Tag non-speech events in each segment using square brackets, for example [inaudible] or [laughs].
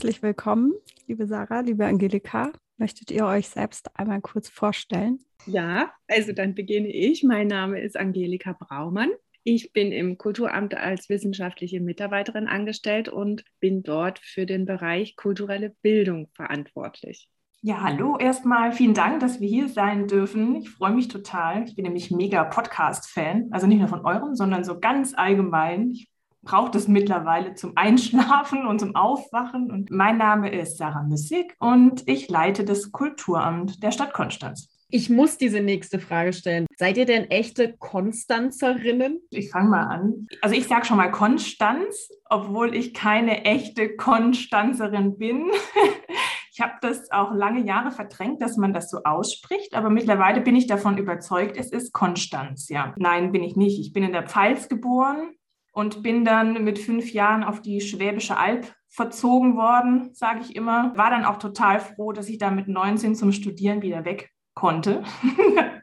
Herzlich willkommen, liebe Sarah, liebe Angelika. Möchtet ihr euch selbst einmal kurz vorstellen? Ja, also dann beginne ich. Mein Name ist Angelika Braumann. Ich bin im Kulturamt als wissenschaftliche Mitarbeiterin angestellt und bin dort für den Bereich kulturelle Bildung verantwortlich. Ja, hallo erstmal. Vielen Dank, dass wir hier sein dürfen. Ich freue mich total. Ich bin nämlich mega Podcast-Fan. Also nicht nur von eurem, sondern so ganz allgemein. Ich brauche das mittlerweile zum Einschlafen und zum Aufwachen. Und mein Name ist Sarah Müssig und ich leite das Kulturamt der Stadt Konstanz. Ich muss diese nächste Frage stellen. Seid ihr denn echte Konstanzerinnen? Ich fange mal an. Also ich sage schon mal Konstanz, obwohl ich keine echte Konstanzerin bin. [laughs] Ich habe das auch lange Jahre verdrängt, dass man das so ausspricht, aber mittlerweile bin ich davon überzeugt, es ist Konstanz. Ja, nein, bin ich nicht. Ich bin in der Pfalz geboren und bin dann mit fünf Jahren auf die Schwäbische Alb verzogen worden, sage ich immer. War dann auch total froh, dass ich da mit 19 zum Studieren wieder weg konnte. [laughs]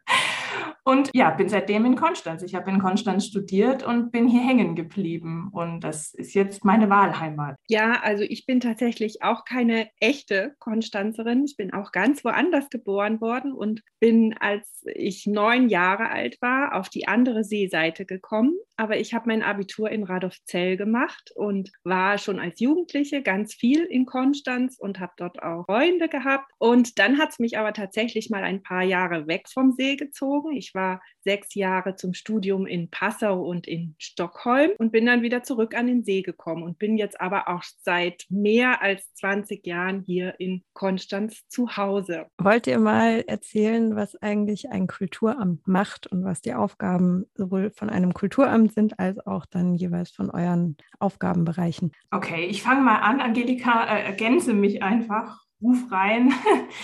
Und ja, bin seitdem in Konstanz. Ich habe in Konstanz studiert und bin hier hängen geblieben. Und das ist jetzt meine Wahlheimat. Ja, also ich bin tatsächlich auch keine echte Konstanzerin. Ich bin auch ganz woanders geboren worden und bin, als ich neun Jahre alt war, auf die andere Seeseite gekommen. Aber ich habe mein Abitur in Radolfzell gemacht und war schon als Jugendliche ganz viel in Konstanz und habe dort auch Freunde gehabt. Und dann hat es mich aber tatsächlich mal ein paar Jahre weg vom See gezogen. Ich war sechs Jahre zum Studium in Passau und in Stockholm und bin dann wieder zurück an den See gekommen und bin jetzt aber auch seit mehr als 20 Jahren hier in Konstanz zu Hause. Wollt ihr mal erzählen, was eigentlich ein Kulturamt macht und was die Aufgaben sowohl von einem Kulturamt sind als auch dann jeweils von euren Aufgabenbereichen? Okay, ich fange mal an. Angelika, äh, ergänze mich einfach. Ruf rein.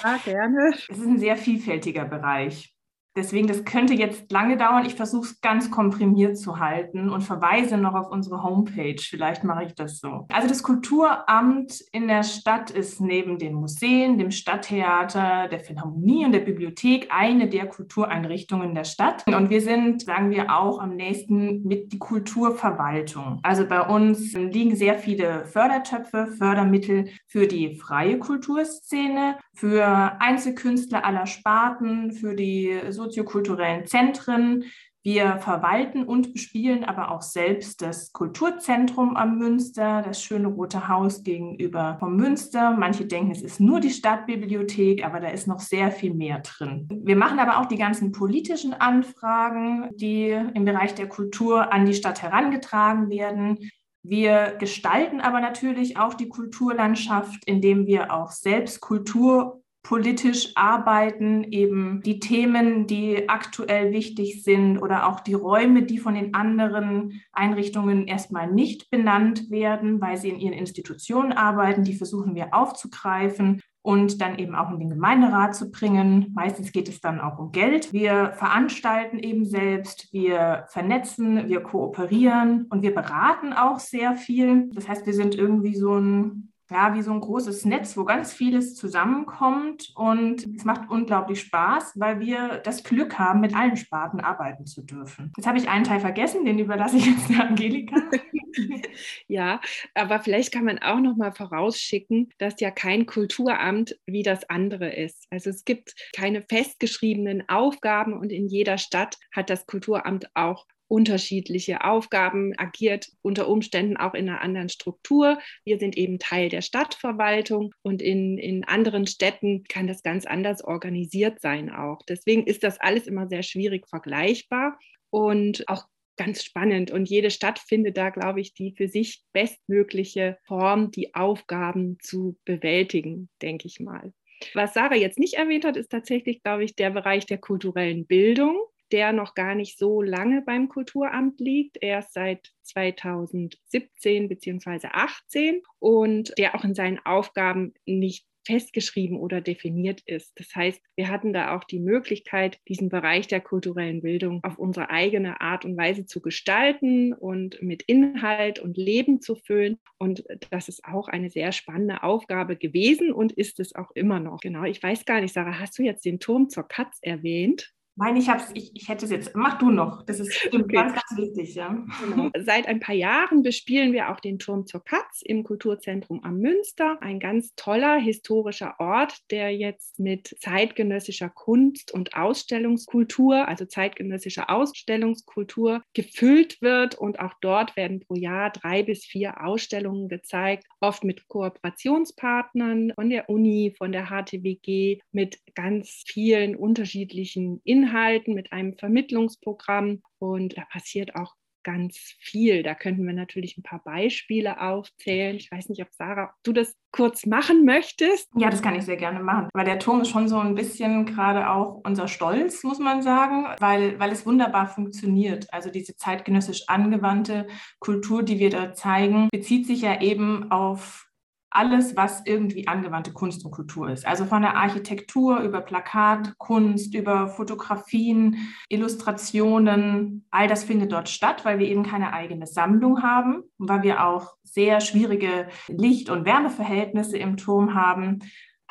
Ja, gerne. Es ist ein sehr vielfältiger Bereich. Deswegen, das könnte jetzt lange dauern. Ich versuche es ganz komprimiert zu halten und verweise noch auf unsere Homepage. Vielleicht mache ich das so. Also das Kulturamt in der Stadt ist neben den Museen, dem Stadttheater, der Philharmonie und der Bibliothek eine der Kultureinrichtungen der Stadt. Und wir sind, sagen wir auch, am nächsten mit die Kulturverwaltung. Also bei uns liegen sehr viele Fördertöpfe, Fördermittel für die freie Kulturszene, für Einzelkünstler aller Sparten, für die soziokulturellen Zentren. Wir verwalten und bespielen aber auch selbst das Kulturzentrum am Münster, das schöne Rote Haus gegenüber vom Münster. Manche denken, es ist nur die Stadtbibliothek, aber da ist noch sehr viel mehr drin. Wir machen aber auch die ganzen politischen Anfragen, die im Bereich der Kultur an die Stadt herangetragen werden. Wir gestalten aber natürlich auch die Kulturlandschaft, indem wir auch selbst Kultur politisch arbeiten, eben die Themen, die aktuell wichtig sind oder auch die Räume, die von den anderen Einrichtungen erstmal nicht benannt werden, weil sie in ihren Institutionen arbeiten, die versuchen wir aufzugreifen und dann eben auch in den Gemeinderat zu bringen. Meistens geht es dann auch um Geld. Wir veranstalten eben selbst, wir vernetzen, wir kooperieren und wir beraten auch sehr viel. Das heißt, wir sind irgendwie so ein ja, wie so ein großes Netz, wo ganz vieles zusammenkommt. Und es macht unglaublich Spaß, weil wir das Glück haben, mit allen Sparten arbeiten zu dürfen. Jetzt habe ich einen Teil vergessen, den überlasse ich jetzt der Angelika. [laughs] ja, aber vielleicht kann man auch noch mal vorausschicken, dass ja kein Kulturamt wie das andere ist. Also es gibt keine festgeschriebenen Aufgaben und in jeder Stadt hat das Kulturamt auch unterschiedliche Aufgaben, agiert unter Umständen auch in einer anderen Struktur. Wir sind eben Teil der Stadtverwaltung und in, in anderen Städten kann das ganz anders organisiert sein auch. Deswegen ist das alles immer sehr schwierig vergleichbar und auch ganz spannend. Und jede Stadt findet da, glaube ich, die für sich bestmögliche Form, die Aufgaben zu bewältigen, denke ich mal. Was Sarah jetzt nicht erwähnt hat, ist tatsächlich, glaube ich, der Bereich der kulturellen Bildung der noch gar nicht so lange beim Kulturamt liegt, erst seit 2017 bzw. 2018 und der auch in seinen Aufgaben nicht festgeschrieben oder definiert ist. Das heißt, wir hatten da auch die Möglichkeit, diesen Bereich der kulturellen Bildung auf unsere eigene Art und Weise zu gestalten und mit Inhalt und Leben zu füllen. Und das ist auch eine sehr spannende Aufgabe gewesen und ist es auch immer noch. Genau, ich weiß gar nicht, Sarah, hast du jetzt den Turm zur Katz erwähnt? Nein, ich, hab's, ich, ich hätte es jetzt. Mach du noch. Das ist [laughs] okay. ganz, ganz wichtig. Ja. Genau. Seit ein paar Jahren bespielen wir auch den Turm zur Katz im Kulturzentrum am Münster. Ein ganz toller historischer Ort, der jetzt mit zeitgenössischer Kunst und Ausstellungskultur, also zeitgenössischer Ausstellungskultur, gefüllt wird. Und auch dort werden pro Jahr drei bis vier Ausstellungen gezeigt, oft mit Kooperationspartnern von der Uni, von der HTWG, mit ganz vielen unterschiedlichen Inhalten. Inhalten, mit einem Vermittlungsprogramm. Und da passiert auch ganz viel. Da könnten wir natürlich ein paar Beispiele aufzählen. Ich weiß nicht, ob Sarah, ob du das kurz machen möchtest. Ja, das kann ich sehr gerne machen. Weil der Turm ist schon so ein bisschen gerade auch unser Stolz, muss man sagen, weil, weil es wunderbar funktioniert. Also diese zeitgenössisch angewandte Kultur, die wir da zeigen, bezieht sich ja eben auf alles, was irgendwie angewandte Kunst und Kultur ist. Also von der Architektur über Plakatkunst, über Fotografien, Illustrationen, all das findet dort statt, weil wir eben keine eigene Sammlung haben, weil wir auch sehr schwierige Licht- und Wärmeverhältnisse im Turm haben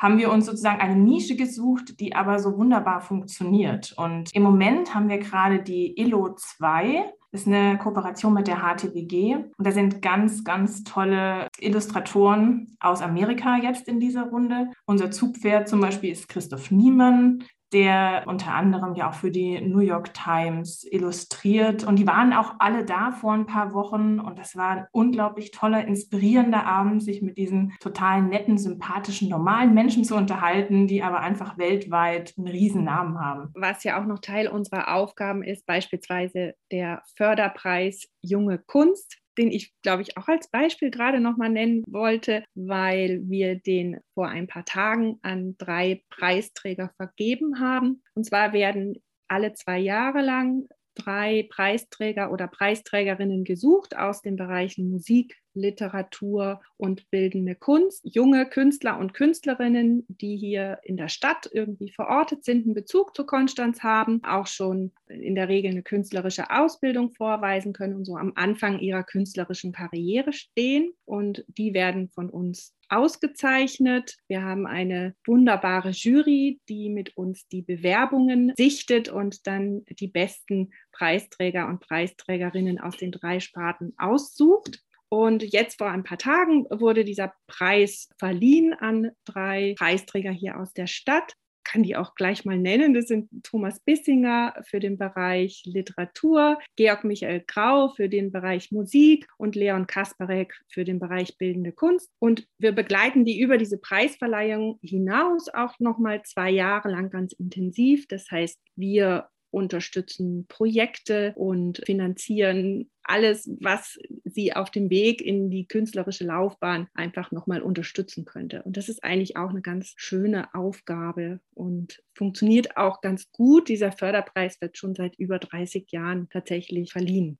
haben wir uns sozusagen eine Nische gesucht, die aber so wunderbar funktioniert. Und im Moment haben wir gerade die ILO 2 ist eine Kooperation mit der HTWG. Und da sind ganz, ganz tolle Illustratoren aus Amerika jetzt in dieser Runde. Unser Zugpferd zum Beispiel ist Christoph Niemann der unter anderem ja auch für die New York Times illustriert. Und die waren auch alle da vor ein paar Wochen. Und das war ein unglaublich toller, inspirierender Abend, sich mit diesen total netten, sympathischen, normalen Menschen zu unterhalten, die aber einfach weltweit einen riesen Namen haben. Was ja auch noch Teil unserer Aufgaben ist, beispielsweise der Förderpreis Junge Kunst den ich, glaube ich, auch als Beispiel gerade nochmal nennen wollte, weil wir den vor ein paar Tagen an drei Preisträger vergeben haben. Und zwar werden alle zwei Jahre lang drei Preisträger oder Preisträgerinnen gesucht aus den Bereichen Musik, Literatur und bildende Kunst. Junge Künstler und Künstlerinnen, die hier in der Stadt irgendwie verortet sind, einen Bezug zu Konstanz haben, auch schon in der Regel eine künstlerische Ausbildung vorweisen können und so am Anfang ihrer künstlerischen Karriere stehen. Und die werden von uns ausgezeichnet. Wir haben eine wunderbare Jury, die mit uns die Bewerbungen sichtet und dann die besten Preisträger und Preisträgerinnen aus den drei Sparten aussucht. Und jetzt vor ein paar Tagen wurde dieser Preis verliehen an drei Preisträger hier aus der Stadt. Kann die auch gleich mal nennen. Das sind Thomas Bissinger für den Bereich Literatur, Georg Michael Grau für den Bereich Musik und Leon Kasparek für den Bereich Bildende Kunst. Und wir begleiten die über diese Preisverleihung hinaus auch noch mal zwei Jahre lang ganz intensiv. Das heißt, wir unterstützen Projekte und finanzieren alles, was sie auf dem Weg in die künstlerische Laufbahn einfach nochmal unterstützen könnte. Und das ist eigentlich auch eine ganz schöne Aufgabe und funktioniert auch ganz gut. Dieser Förderpreis wird schon seit über 30 Jahren tatsächlich verliehen.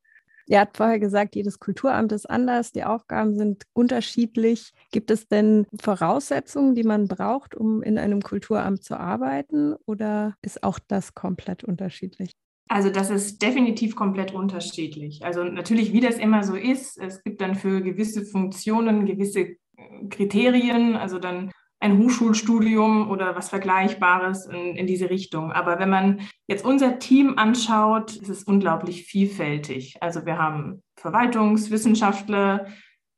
Ihr habt vorher gesagt, jedes Kulturamt ist anders, die Aufgaben sind unterschiedlich. Gibt es denn Voraussetzungen, die man braucht, um in einem Kulturamt zu arbeiten oder ist auch das komplett unterschiedlich? Also das ist definitiv komplett unterschiedlich. Also natürlich, wie das immer so ist, es gibt dann für gewisse Funktionen gewisse Kriterien, also dann ein Hochschulstudium oder was Vergleichbares in, in, diese Richtung. Aber wenn man jetzt unser Team anschaut, ist es unglaublich vielfältig. Also wir haben Verwaltungswissenschaftler,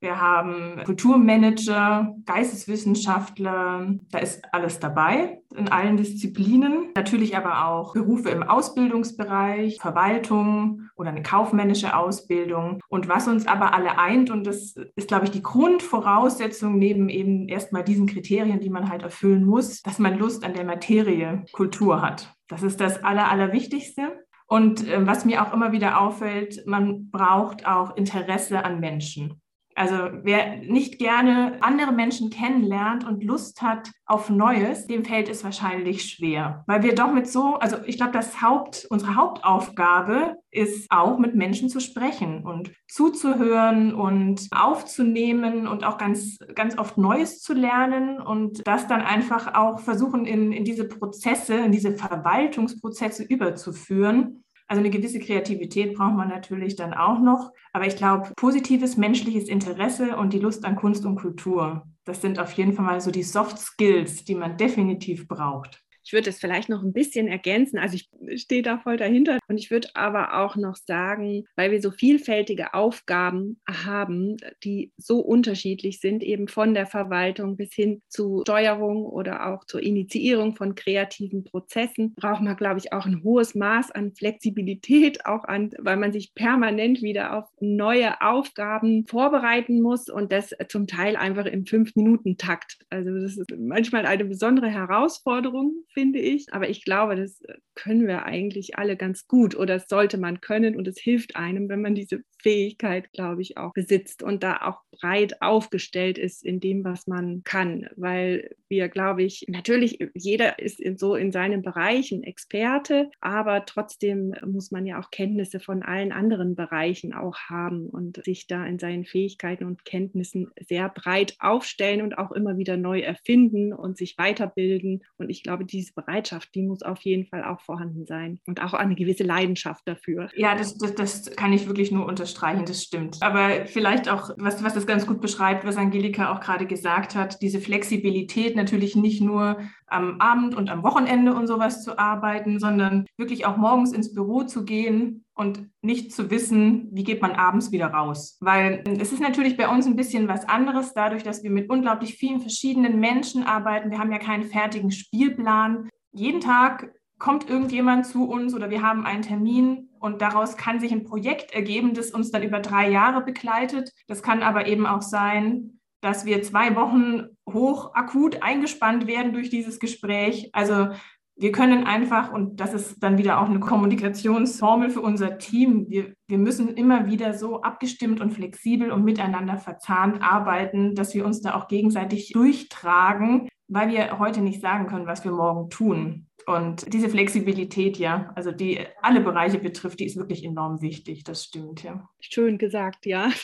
wir haben Kulturmanager, Geisteswissenschaftler, da ist alles dabei in allen Disziplinen. Natürlich aber auch Berufe im Ausbildungsbereich, Verwaltung oder eine kaufmännische Ausbildung. Und was uns aber alle eint, und das ist, glaube ich, die Grundvoraussetzung neben eben erstmal diesen Kriterien, die man halt erfüllen muss, dass man Lust an der Materie Kultur hat. Das ist das Aller, Allerwichtigste. Und äh, was mir auch immer wieder auffällt, man braucht auch Interesse an Menschen. Also wer nicht gerne andere Menschen kennenlernt und Lust hat auf Neues, dem fällt es wahrscheinlich schwer, weil wir doch mit so, also ich glaube, das Haupt, unsere Hauptaufgabe ist auch mit Menschen zu sprechen und zuzuhören und aufzunehmen und auch ganz, ganz oft Neues zu lernen und das dann einfach auch versuchen in, in diese Prozesse, in diese Verwaltungsprozesse überzuführen also eine gewisse Kreativität braucht man natürlich dann auch noch. Aber ich glaube, positives menschliches Interesse und die Lust an Kunst und Kultur, das sind auf jeden Fall mal so die Soft Skills, die man definitiv braucht. Ich würde es vielleicht noch ein bisschen ergänzen. Also ich stehe da voll dahinter. Und ich würde aber auch noch sagen, weil wir so vielfältige Aufgaben haben, die so unterschiedlich sind, eben von der Verwaltung bis hin zu Steuerung oder auch zur Initiierung von kreativen Prozessen, braucht man, glaube ich, auch ein hohes Maß an Flexibilität, auch an, weil man sich permanent wieder auf neue Aufgaben vorbereiten muss und das zum Teil einfach im Fünf-Minuten-Takt. Also das ist manchmal eine besondere Herausforderung finde ich. Aber ich glaube, das können wir eigentlich alle ganz gut oder das sollte man können und es hilft einem, wenn man diese Fähigkeit, glaube ich, auch besitzt und da auch breit aufgestellt ist in dem, was man kann, weil wir, glaube ich, natürlich, jeder ist in so in seinem Bereich ein Experte, aber trotzdem muss man ja auch Kenntnisse von allen anderen Bereichen auch haben und sich da in seinen Fähigkeiten und Kenntnissen sehr breit aufstellen und auch immer wieder neu erfinden und sich weiterbilden. Und ich glaube, diese Bereitschaft, die muss auf jeden Fall auch vorhanden sein und auch eine gewisse Leidenschaft dafür. Ja, das, das, das kann ich wirklich nur unterstreichen, das stimmt. Aber vielleicht auch, was, was das ganz gut beschreibt, was Angelika auch gerade gesagt hat, diese Flexibilität natürlich nicht nur am Abend und am Wochenende und sowas zu arbeiten, sondern wirklich auch morgens ins Büro zu gehen und nicht zu wissen, wie geht man abends wieder raus. Weil es ist natürlich bei uns ein bisschen was anderes, dadurch, dass wir mit unglaublich vielen verschiedenen Menschen arbeiten. Wir haben ja keinen fertigen Spielplan. Jeden Tag kommt irgendjemand zu uns oder wir haben einen Termin und daraus kann sich ein Projekt ergeben, das uns dann über drei Jahre begleitet. Das kann aber eben auch sein, dass wir zwei Wochen hoch akut eingespannt werden durch dieses Gespräch. Also wir können einfach, und das ist dann wieder auch eine Kommunikationsformel für unser Team, wir, wir müssen immer wieder so abgestimmt und flexibel und miteinander verzahnt arbeiten, dass wir uns da auch gegenseitig durchtragen, weil wir heute nicht sagen können, was wir morgen tun. Und diese Flexibilität, ja, also die alle Bereiche betrifft, die ist wirklich enorm wichtig. Das stimmt, ja. Schön gesagt, ja. [laughs]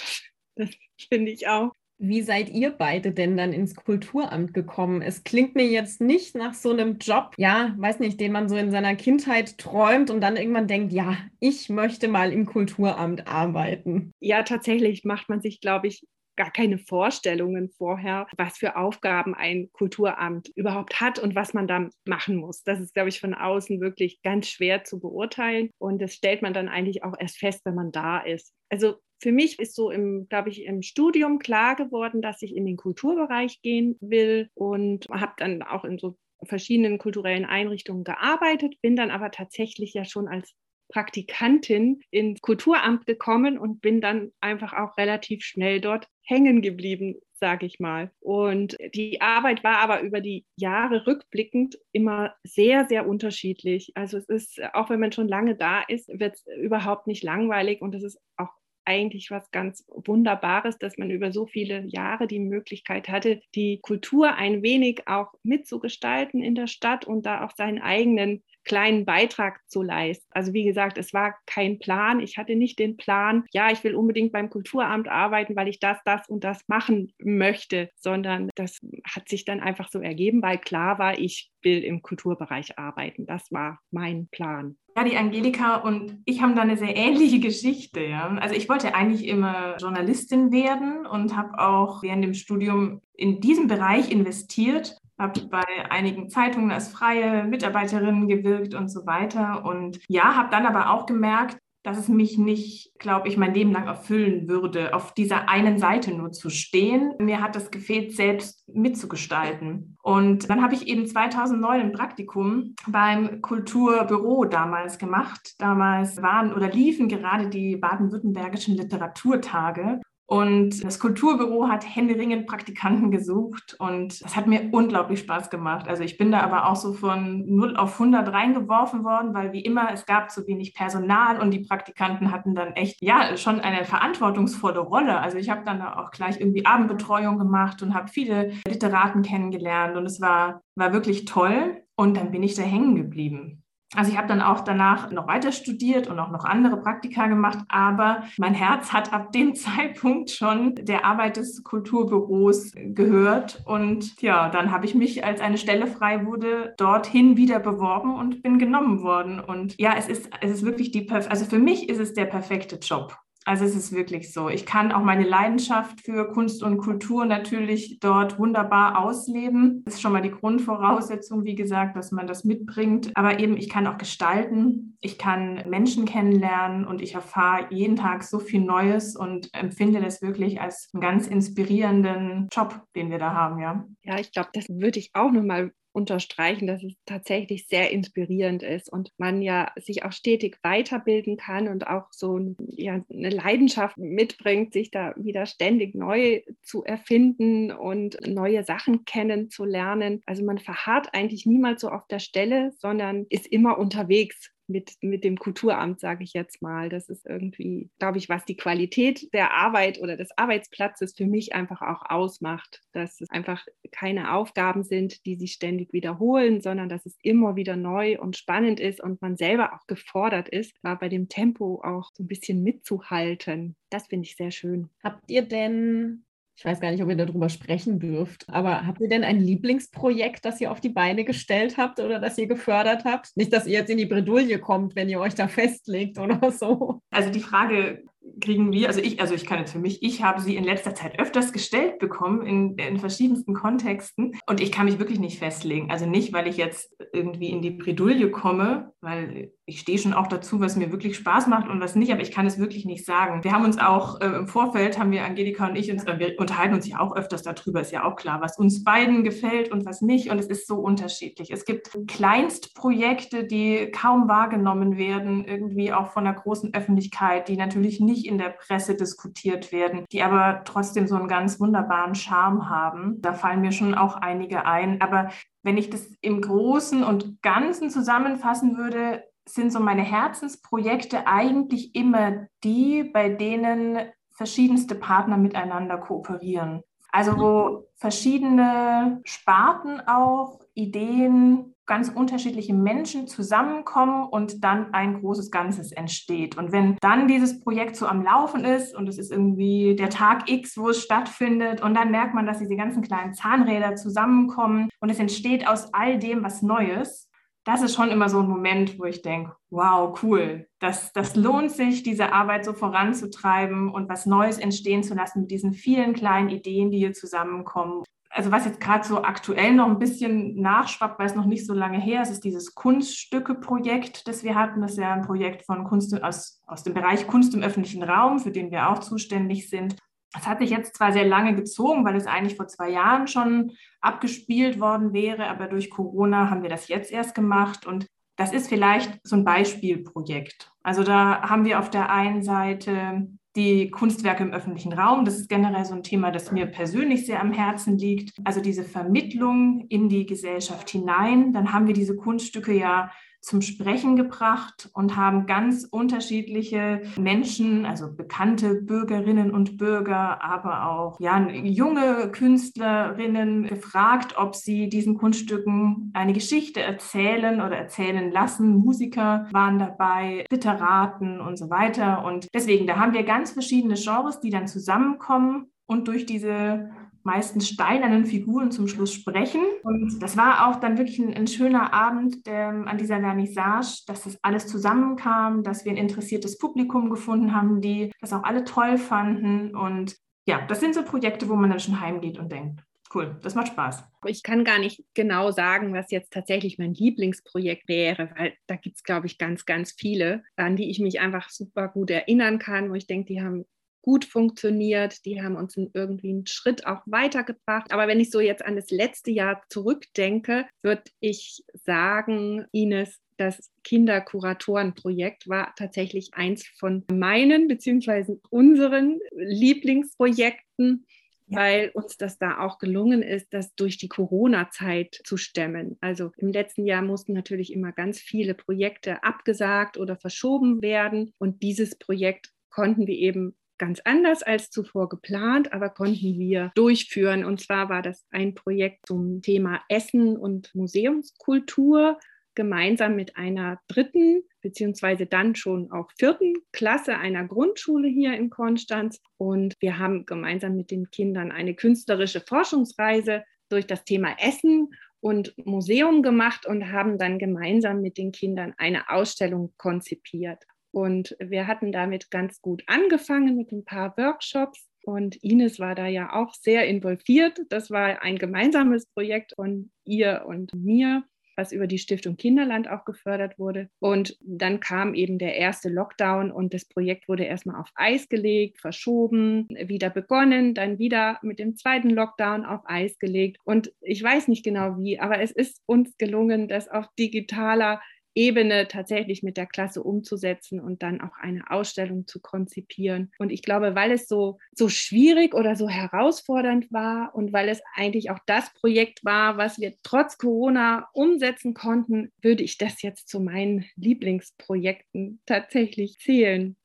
Das finde ich auch. Wie seid ihr beide denn dann ins Kulturamt gekommen? Es klingt mir jetzt nicht nach so einem Job, ja, weiß nicht, den man so in seiner Kindheit träumt und dann irgendwann denkt, ja, ich möchte mal im Kulturamt arbeiten. Ja, tatsächlich macht man sich, glaube ich, gar keine Vorstellungen vorher, was für Aufgaben ein Kulturamt überhaupt hat und was man da machen muss. Das ist, glaube ich, von außen wirklich ganz schwer zu beurteilen. Und das stellt man dann eigentlich auch erst fest, wenn man da ist. Also für mich ist so im, glaube ich, im Studium klar geworden, dass ich in den Kulturbereich gehen will und habe dann auch in so verschiedenen kulturellen Einrichtungen gearbeitet, bin dann aber tatsächlich ja schon als Praktikantin ins Kulturamt gekommen und bin dann einfach auch relativ schnell dort hängen geblieben, sage ich mal. Und die Arbeit war aber über die Jahre rückblickend immer sehr, sehr unterschiedlich. Also es ist, auch wenn man schon lange da ist, wird es überhaupt nicht langweilig und es ist auch eigentlich was ganz Wunderbares, dass man über so viele Jahre die Möglichkeit hatte, die Kultur ein wenig auch mitzugestalten in der Stadt und da auch seinen eigenen kleinen Beitrag zu leisten. Also wie gesagt, es war kein Plan. Ich hatte nicht den Plan, ja, ich will unbedingt beim Kulturamt arbeiten, weil ich das, das und das machen möchte, sondern das hat sich dann einfach so ergeben, weil klar war, ich will im Kulturbereich arbeiten. Das war mein Plan. Ja, die Angelika und ich haben da eine sehr ähnliche [laughs] Geschichte. Ja. Also ich wollte eigentlich immer Journalistin werden und habe auch während dem Studium in diesem Bereich investiert habe bei einigen Zeitungen als freie Mitarbeiterin gewirkt und so weiter. Und ja, habe dann aber auch gemerkt, dass es mich nicht, glaube ich, mein Leben lang erfüllen würde, auf dieser einen Seite nur zu stehen. Mir hat das gefehlt, selbst mitzugestalten. Und dann habe ich eben 2009 ein Praktikum beim Kulturbüro damals gemacht. Damals waren oder liefen gerade die baden-württembergischen Literaturtage. Und das Kulturbüro hat händeringend Praktikanten gesucht und das hat mir unglaublich Spaß gemacht. Also ich bin da aber auch so von 0 auf 100 reingeworfen worden, weil wie immer, es gab zu wenig Personal und die Praktikanten hatten dann echt, ja, schon eine verantwortungsvolle Rolle. Also ich habe dann da auch gleich irgendwie Abendbetreuung gemacht und habe viele Literaten kennengelernt und es war, war wirklich toll. Und dann bin ich da hängen geblieben. Also ich habe dann auch danach noch weiter studiert und auch noch andere Praktika gemacht, aber mein Herz hat ab dem [laughs] Zeitpunkt schon der Arbeit des Kulturbüros gehört. Und ja, dann habe ich mich, als eine Stelle frei wurde, dorthin wieder beworben und bin genommen worden. Und ja, es ist, es ist wirklich die, also für mich ist es der perfekte Job. Also es ist wirklich so. Ich kann auch meine Leidenschaft für Kunst und Kultur natürlich dort wunderbar ausleben. Das ist schon mal die Grundvoraussetzung, wie gesagt, dass man das mitbringt. Aber eben, ich kann auch gestalten, ich kann Menschen kennenlernen und ich erfahre jeden Tag so viel Neues und empfinde das wirklich als einen ganz inspirierenden Job, den wir da haben, ja. Ja, ich glaube, das würde ich auch nochmal unterstreichen, dass es tatsächlich sehr inspirierend ist und man ja sich auch stetig weiterbilden kann und auch so ja, eine Leidenschaft mitbringt, sich da wieder ständig neu zu erfinden und neue Sachen kennenzulernen. Also man verharrt eigentlich niemals so auf der Stelle, sondern ist immer unterwegs mit, mit dem Kulturamt, sage ich jetzt mal. Das ist irgendwie, glaube ich, was die Qualität der Arbeit oder des Arbeitsplatzes für mich einfach auch ausmacht. Dass es einfach keine Aufgaben sind, die sich ständig wiederholen, sondern dass es immer wieder neu und spannend ist und man selber auch gefordert ist, da bei dem Tempo auch so ein bisschen mitzuhalten. Das finde ich sehr schön. Habt ihr denn ich weiß gar nicht, ob ihr darüber sprechen dürft, aber habt ihr denn ein Lieblingsprojekt, das ihr auf die Beine gestellt habt oder das ihr gefördert habt? Nicht, dass ihr jetzt in die Bredouille kommt, wenn ihr euch da [laughs] festlegt oder so. Also die Frage kriegen wir, also ich, also ich kann jetzt für mich, ich habe sie in letzter Zeit öfters gestellt bekommen in, in verschiedensten Kontexten und ich kann mich wirklich nicht festlegen. Also nicht, weil ich jetzt irgendwie in die Bredouille komme, weil ich stehe schon auch dazu, was mir wirklich Spaß macht und was nicht, aber ich kann es wirklich nicht sagen. Wir haben uns auch äh, im Vorfeld, haben wir Angelika und ich uns, äh, wir unterhalten uns ja auch öfters darüber, ist ja auch klar, was uns beiden gefällt und was nicht und es ist so unterschiedlich. Es gibt Kleinstprojekte, die kaum wahrgenommen werden, irgendwie auch von der großen Öffentlichkeit, die natürlich nicht in der Presse diskutiert werden, die aber trotzdem so einen ganz wunderbaren Charme haben. Da fallen mir schon auch einige ein, aber wenn ich das im Großen und Ganzen zusammenfassen würde, sind so meine Herzensprojekte eigentlich immer die, bei denen verschiedenste Partner miteinander kooperieren. Also wo verschiedene Sparten auch, Ideen, ganz unterschiedliche Menschen zusammenkommen und dann ein großes Ganzes entsteht. Und wenn dann dieses Projekt so am Laufen ist und es ist irgendwie der Tag X, wo es stattfindet und dann merkt man, dass diese ganzen kleinen Zahnräder zusammenkommen und es entsteht aus all dem was Neues, das ist schon immer so ein Moment, wo ich denke, wow, cool, das, das lohnt sich, diese Arbeit so voranzutreiben und was Neues entstehen zu lassen mit diesen vielen kleinen Ideen, die hier zusammenkommen. Also was jetzt gerade so aktuell noch ein bisschen nachschwappt, weil es noch nicht so lange her ist, ist dieses Kunststücke-Projekt, das wir hatten. Das ist ja ein Projekt von Kunst aus, aus dem Bereich Kunst im öffentlichen Raum, für den wir auch zuständig sind. Es hat sich jetzt zwar sehr lange gezogen, weil es eigentlich vor zwei Jahren schon abgespielt worden wäre, aber durch Corona haben wir das jetzt erst gemacht und das ist vielleicht so ein Beispielprojekt. Also da haben wir auf der einen Seite die Kunstwerke im öffentlichen Raum. Das ist generell so ein Thema, das mir persönlich sehr am Herzen liegt. Also diese Vermittlung in die Gesellschaft hinein. Dann haben wir diese Kunststücke ja zum Sprechen gebracht und haben ganz unterschiedliche Menschen, also bekannte Bürgerinnen und Bürger, aber auch ja, junge Künstlerinnen gefragt, ob sie diesen Kunststücken eine Geschichte erzählen oder erzählen lassen. Musiker waren dabei, Literaten und so weiter. Und deswegen, da haben wir ganz verschiedene Genres, die dann zusammenkommen und durch diese meistens steinernen Figuren zum Schluss sprechen. Und das war auch dann wirklich ein, ein schöner Abend ähm, an dieser Vernissage, dass das alles zusammenkam, dass wir ein interessiertes Publikum gefunden haben, die das auch alle toll fanden. Und ja, das sind so Projekte, wo man dann schon heimgeht und denkt, cool, das macht Spaß. Ich kann gar nicht genau sagen, was jetzt tatsächlich mein Lieblingsprojekt wäre, weil da gibt es, glaube ich, ganz, ganz viele, an die ich mich einfach super gut erinnern kann, wo ich denke, die haben gut funktioniert. Die haben uns irgendwie einen Schritt auch weitergebracht. Aber wenn ich so jetzt an das letzte Jahr zurückdenke, würde ich sagen, Ines, das Kinderkuratorenprojekt war tatsächlich eins von meinen beziehungsweise unseren Lieblingsprojekten weil uns das da auch gelungen ist, das durch die Corona-Zeit zu stemmen. Also im letzten Jahr mussten natürlich immer ganz viele Projekte abgesagt oder verschoben werden und dieses Projekt konnten wir eben ganz anders als zuvor geplant, aber konnten wir durchführen. Und zwar war das ein Projekt zum Thema Essen und Museumskultur gemeinsam mit einer dritten beziehungsweise dann schon auch vierten Klasse einer Grundschule hier in Konstanz. Und wir haben gemeinsam mit den Kindern eine künstlerische Forschungsreise durch das Thema Essen und Museum gemacht und haben dann gemeinsam mit den Kindern eine Ausstellung konzipiert. Und wir hatten damit ganz gut angefangen mit ein paar Workshops. Und Ines war da ja auch sehr involviert. Das war ein gemeinsames Projekt von ihr und mir was über die Stiftung Kinderland auch gefördert wurde. Und dann kam eben der erste Lockdown und das Projekt wurde erstmal auf Eis gelegt, verschoben, wieder begonnen, dann wieder mit dem zweiten Lockdown auf Eis gelegt. Und ich weiß nicht genau wie, aber es ist uns gelungen, das auf digitaler Ebene tatsächlich mit der Klasse umzusetzen und dann auch eine Ausstellung zu konzipieren. Und ich glaube, weil es so, so schwierig oder so herausfordernd war und weil es eigentlich auch das Projekt war, was wir trotz Corona umsetzen konnten, würde ich das jetzt zu meinen Lieblingsprojekten tatsächlich zählen.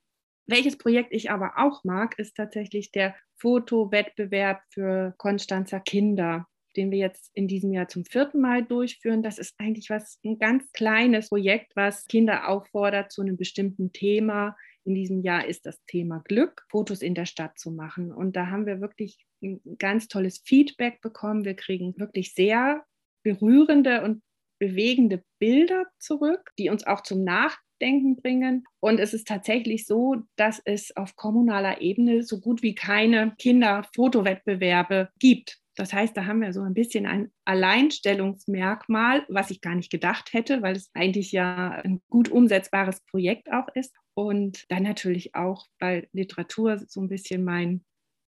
Welches Projekt ich aber auch mag, ist tatsächlich der Fotowettbewerb für Konstanzer Kinder den wir jetzt in diesem Jahr zum vierten Mal durchführen. Das ist eigentlich was, ein ganz kleines Projekt, was Kinder auffordert zu einem bestimmten Thema. In diesem Jahr ist das Thema Glück, Fotos in der Stadt zu machen. Und da haben wir wirklich ein ganz tolles Feedback bekommen. Wir kriegen wirklich sehr berührende und bewegende Bilder zurück, die uns auch zum Nachdenken bringen. Und es ist tatsächlich so, dass es auf kommunaler Ebene so gut wie keine Kinderfotowettbewerbe gibt. Das heißt, da haben wir so ein bisschen ein Alleinstellungsmerkmal, was ich gar nicht gedacht hätte, weil es eigentlich ja ein gut umsetzbares Projekt auch ist. Und dann natürlich auch, weil Literatur so ein bisschen mein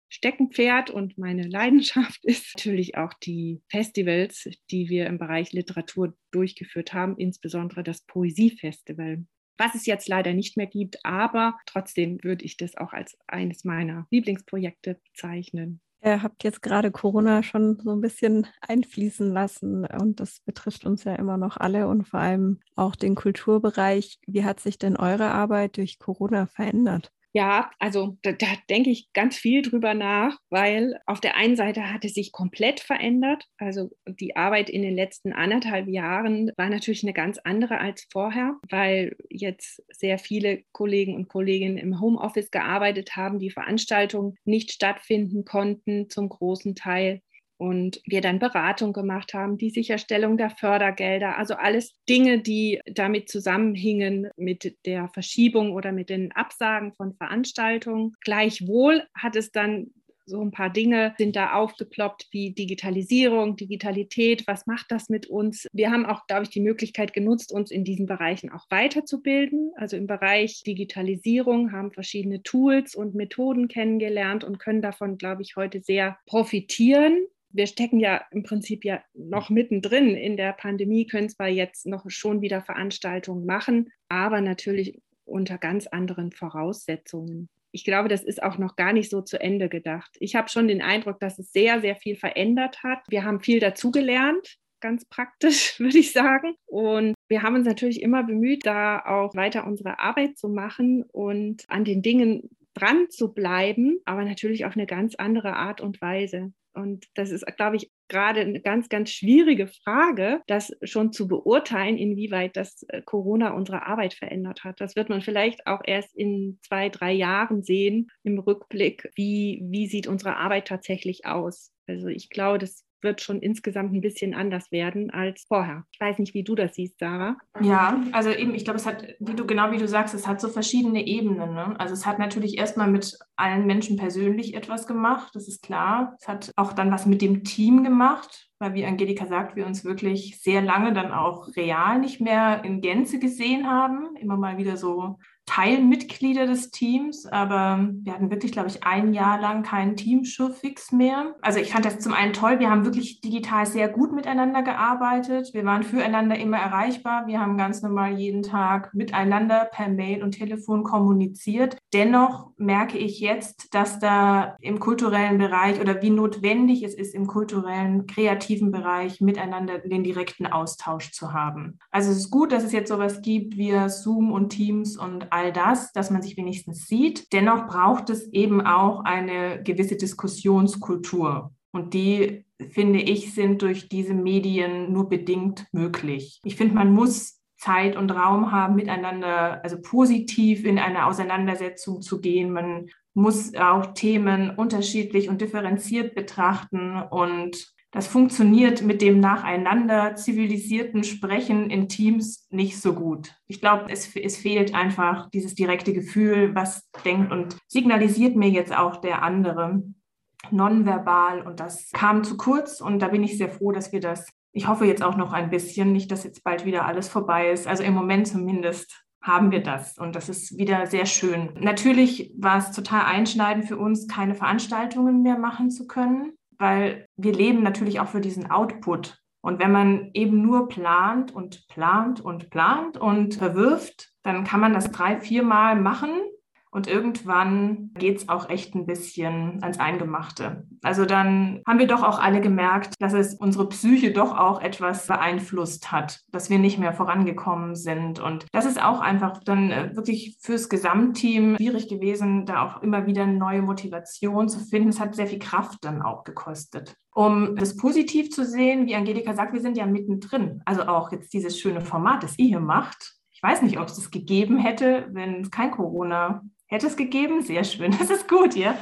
Steckenpferd und meine Leidenschaft [laughs] ist natürlich auch die Festivals, die wir im Bereich Literatur durchgeführt haben, insbesondere das Poesiefestival. Was es jetzt leider nicht mehr gibt, aber trotzdem würde ich das auch als eines meiner Lieblingsprojekte bezeichnen. Ihr habt jetzt gerade Corona schon so ein bisschen einfließen lassen und das betrifft uns ja immer noch alle und vor allem auch den Kulturbereich. Wie hat sich denn eure Arbeit durch Corona verändert? Ja, also da, da, denke ich ganz viel drüber nach, weil auf der einen Seite hat es sich komplett verändert. Also die Arbeit in den letzten anderthalb Jahren war natürlich eine ganz andere als vorher, weil jetzt sehr viele Kollegen und Kolleginnen im Homeoffice gearbeitet haben, die Veranstaltungen nicht stattfinden konnten zum großen Teil und wir dann Beratung gemacht haben, die Sicherstellung der Fördergelder, also alles Dinge, die damit zusammenhingen mit der Verschiebung oder mit den Absagen von Veranstaltungen. Gleichwohl hat es dann so ein paar Dinge sind da aufgeploppt wie Digitalisierung, Digitalität, was macht das mit uns? Wir haben auch, glaube ich, die Möglichkeit genutzt, uns in diesen Bereichen auch weiterzubilden. Also im Bereich Digitalisierung haben verschiedene Tools und Methoden kennengelernt und können davon, glaube ich, heute sehr profitieren wir stecken ja im Prinzip ja noch mittendrin in der Pandemie, können zwar jetzt noch schon wieder Veranstaltungen machen, aber natürlich unter ganz anderen Voraussetzungen. Ich glaube, das ist auch noch gar nicht so zu Ende gedacht. Ich habe schon den Eindruck, dass es sehr, sehr viel verändert hat. Wir haben viel dazugelernt, ganz praktisch, [laughs] würde ich sagen. Und wir haben uns natürlich immer bemüht, da auch weiter unsere Arbeit zu machen und an den Dingen dran zu bleiben, aber natürlich auf eine ganz andere Art und Weise. Und das ist, glaube ich, gerade eine ganz, ganz schwierige Frage, das schon zu beurteilen, inwieweit das äh, Corona unsere Arbeit verändert hat. Das wird man vielleicht auch erst in zwei, drei Jahren sehen im Rückblick, wie, wie sieht unsere Arbeit tatsächlich aus. Also ich glaube, das wird schon insgesamt ein bisschen anders werden als vorher. Ich weiß nicht, wie du das siehst, Sarah. Ja, also eben, ich glaube, es hat, wie du genau wie du sagst, es hat so verschiedene Ebenen. Ne? Also es hat natürlich erstmal mit allen Menschen persönlich etwas gemacht, das ist klar. Es hat auch dann was mit dem Team gemacht, weil wie Angelika sagt, wir uns wirklich sehr lange dann auch real nicht mehr in Gänze gesehen haben, immer mal wieder so Teilmitglieder des Teams, aber wir hatten wirklich, glaube ich, ein Jahr lang keinen Teamschurfix mehr. Also ich fand das zum einen toll. Wir haben wirklich digital sehr gut miteinander gearbeitet. Wir waren füreinander immer erreichbar. Wir haben ganz normal jeden Tag miteinander per Mail und Telefon kommuniziert. Dennoch merke ich jetzt, dass da im kulturellen Bereich oder wie notwendig es ist, im kulturellen, kreativen Bereich miteinander den direkten Austausch zu haben. Also es ist gut, dass es jetzt sowas gibt wie Zoom und Teams und all das, dass man sich wenigstens sieht. Dennoch braucht es eben auch eine gewisse Diskussionskultur. Und die, finde ich, sind durch diese Medien nur bedingt möglich. Ich finde, man muss Zeit und Raum haben, miteinander, also positiv in eine Auseinandersetzung zu gehen. Man muss auch Themen unterschiedlich und differenziert betrachten und das funktioniert mit dem nacheinander zivilisierten Sprechen in Teams nicht so gut. Ich glaube, es, es fehlt einfach dieses direkte Gefühl, was denkt und signalisiert mir jetzt auch der andere nonverbal. Und das kam zu kurz und da bin ich sehr froh, dass wir das ich hoffe jetzt auch noch ein bisschen, nicht, dass jetzt bald wieder alles vorbei ist. Also im Moment zumindest haben wir das und das ist wieder sehr schön. Natürlich war es total einschneidend für uns, keine Veranstaltungen mehr machen zu können, weil wir leben natürlich auch für diesen Output. Und wenn man eben nur plant und plant und plant und verwirft, dann kann man das drei, vier Mal machen und irgendwann geht es auch echt ein bisschen ans Eingemachte. Also dann haben wir doch auch alle gemerkt, dass es unsere Psyche doch auch etwas beeinflusst hat, dass wir nicht mehr vorangekommen sind. Und das ist auch einfach dann äh, wirklich fürs Gesamtteam schwierig gewesen, da auch immer wieder neue Motivation zu finden. Es hat sehr viel Kraft dann auch gekostet. Um das positiv zu sehen, wie Angelika sagt, wir sind ja mittendrin. Also auch jetzt dieses schöne Format, das ihr hier macht. Ich weiß nicht, ob es das gegeben hätte, wenn es kein Corona Hätte es gegeben? Sehr schön, [laughs] das ist gut, ja.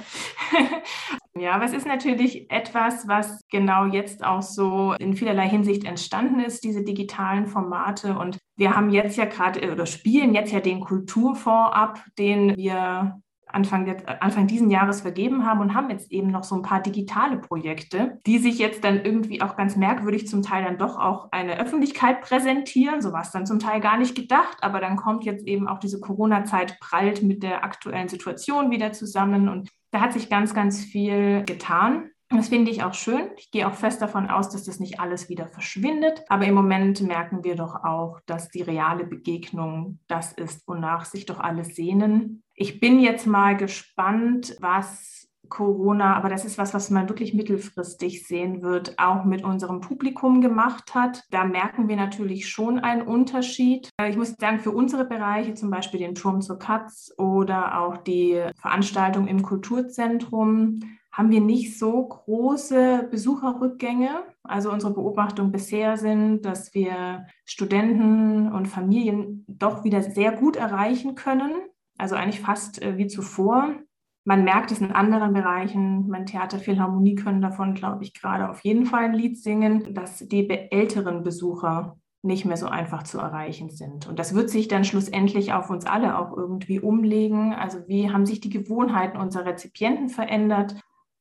[laughs] ja, aber es ist natürlich etwas, was genau jetzt auch so in vielerlei Hinsicht entstanden ist, diese digitalen Formate. Und wir haben jetzt ja gerade oder spielen jetzt ja den Kulturfonds ab, den wir Anfang, Anfang diesen Jahres vergeben haben und haben jetzt eben noch so ein paar digitale Projekte, die sich jetzt dann irgendwie auch ganz merkwürdig zum Teil dann doch auch eine Öffentlichkeit präsentieren. So war es dann zum Teil gar nicht gedacht, aber dann kommt jetzt eben auch diese Corona-Zeit prallt mit der aktuellen Situation wieder zusammen und da hat sich ganz, ganz viel getan. Das finde ich auch schön. Ich gehe auch fest davon aus, dass das nicht alles wieder verschwindet. Aber im Moment merken wir doch auch, dass die reale Begegnung das ist, wonach sich doch alle sehnen. Ich bin jetzt mal gespannt, was Corona, aber das ist was, was man wirklich mittelfristig sehen wird, auch mit unserem Publikum gemacht hat. Da merken wir natürlich schon einen Unterschied. Ich muss sagen, für unsere Bereiche, zum Beispiel den Turm zur Katz oder auch die Veranstaltung im Kulturzentrum, haben wir nicht so große Besucherrückgänge. Also unsere Beobachtung bisher sind, dass wir Studenten und Familien doch wieder sehr gut erreichen können. Also eigentlich fast äh, wie zuvor. Man merkt es in anderen Bereichen, mein Theater, Philharmonie können davon, glaube ich, gerade auf jeden Fall ein Lied singen, dass die älteren Besucher nicht mehr so einfach zu erreichen sind. Und das wird sich dann schlussendlich auf uns alle auch irgendwie umlegen. Also wie haben sich die Gewohnheiten unserer Rezipienten verändert?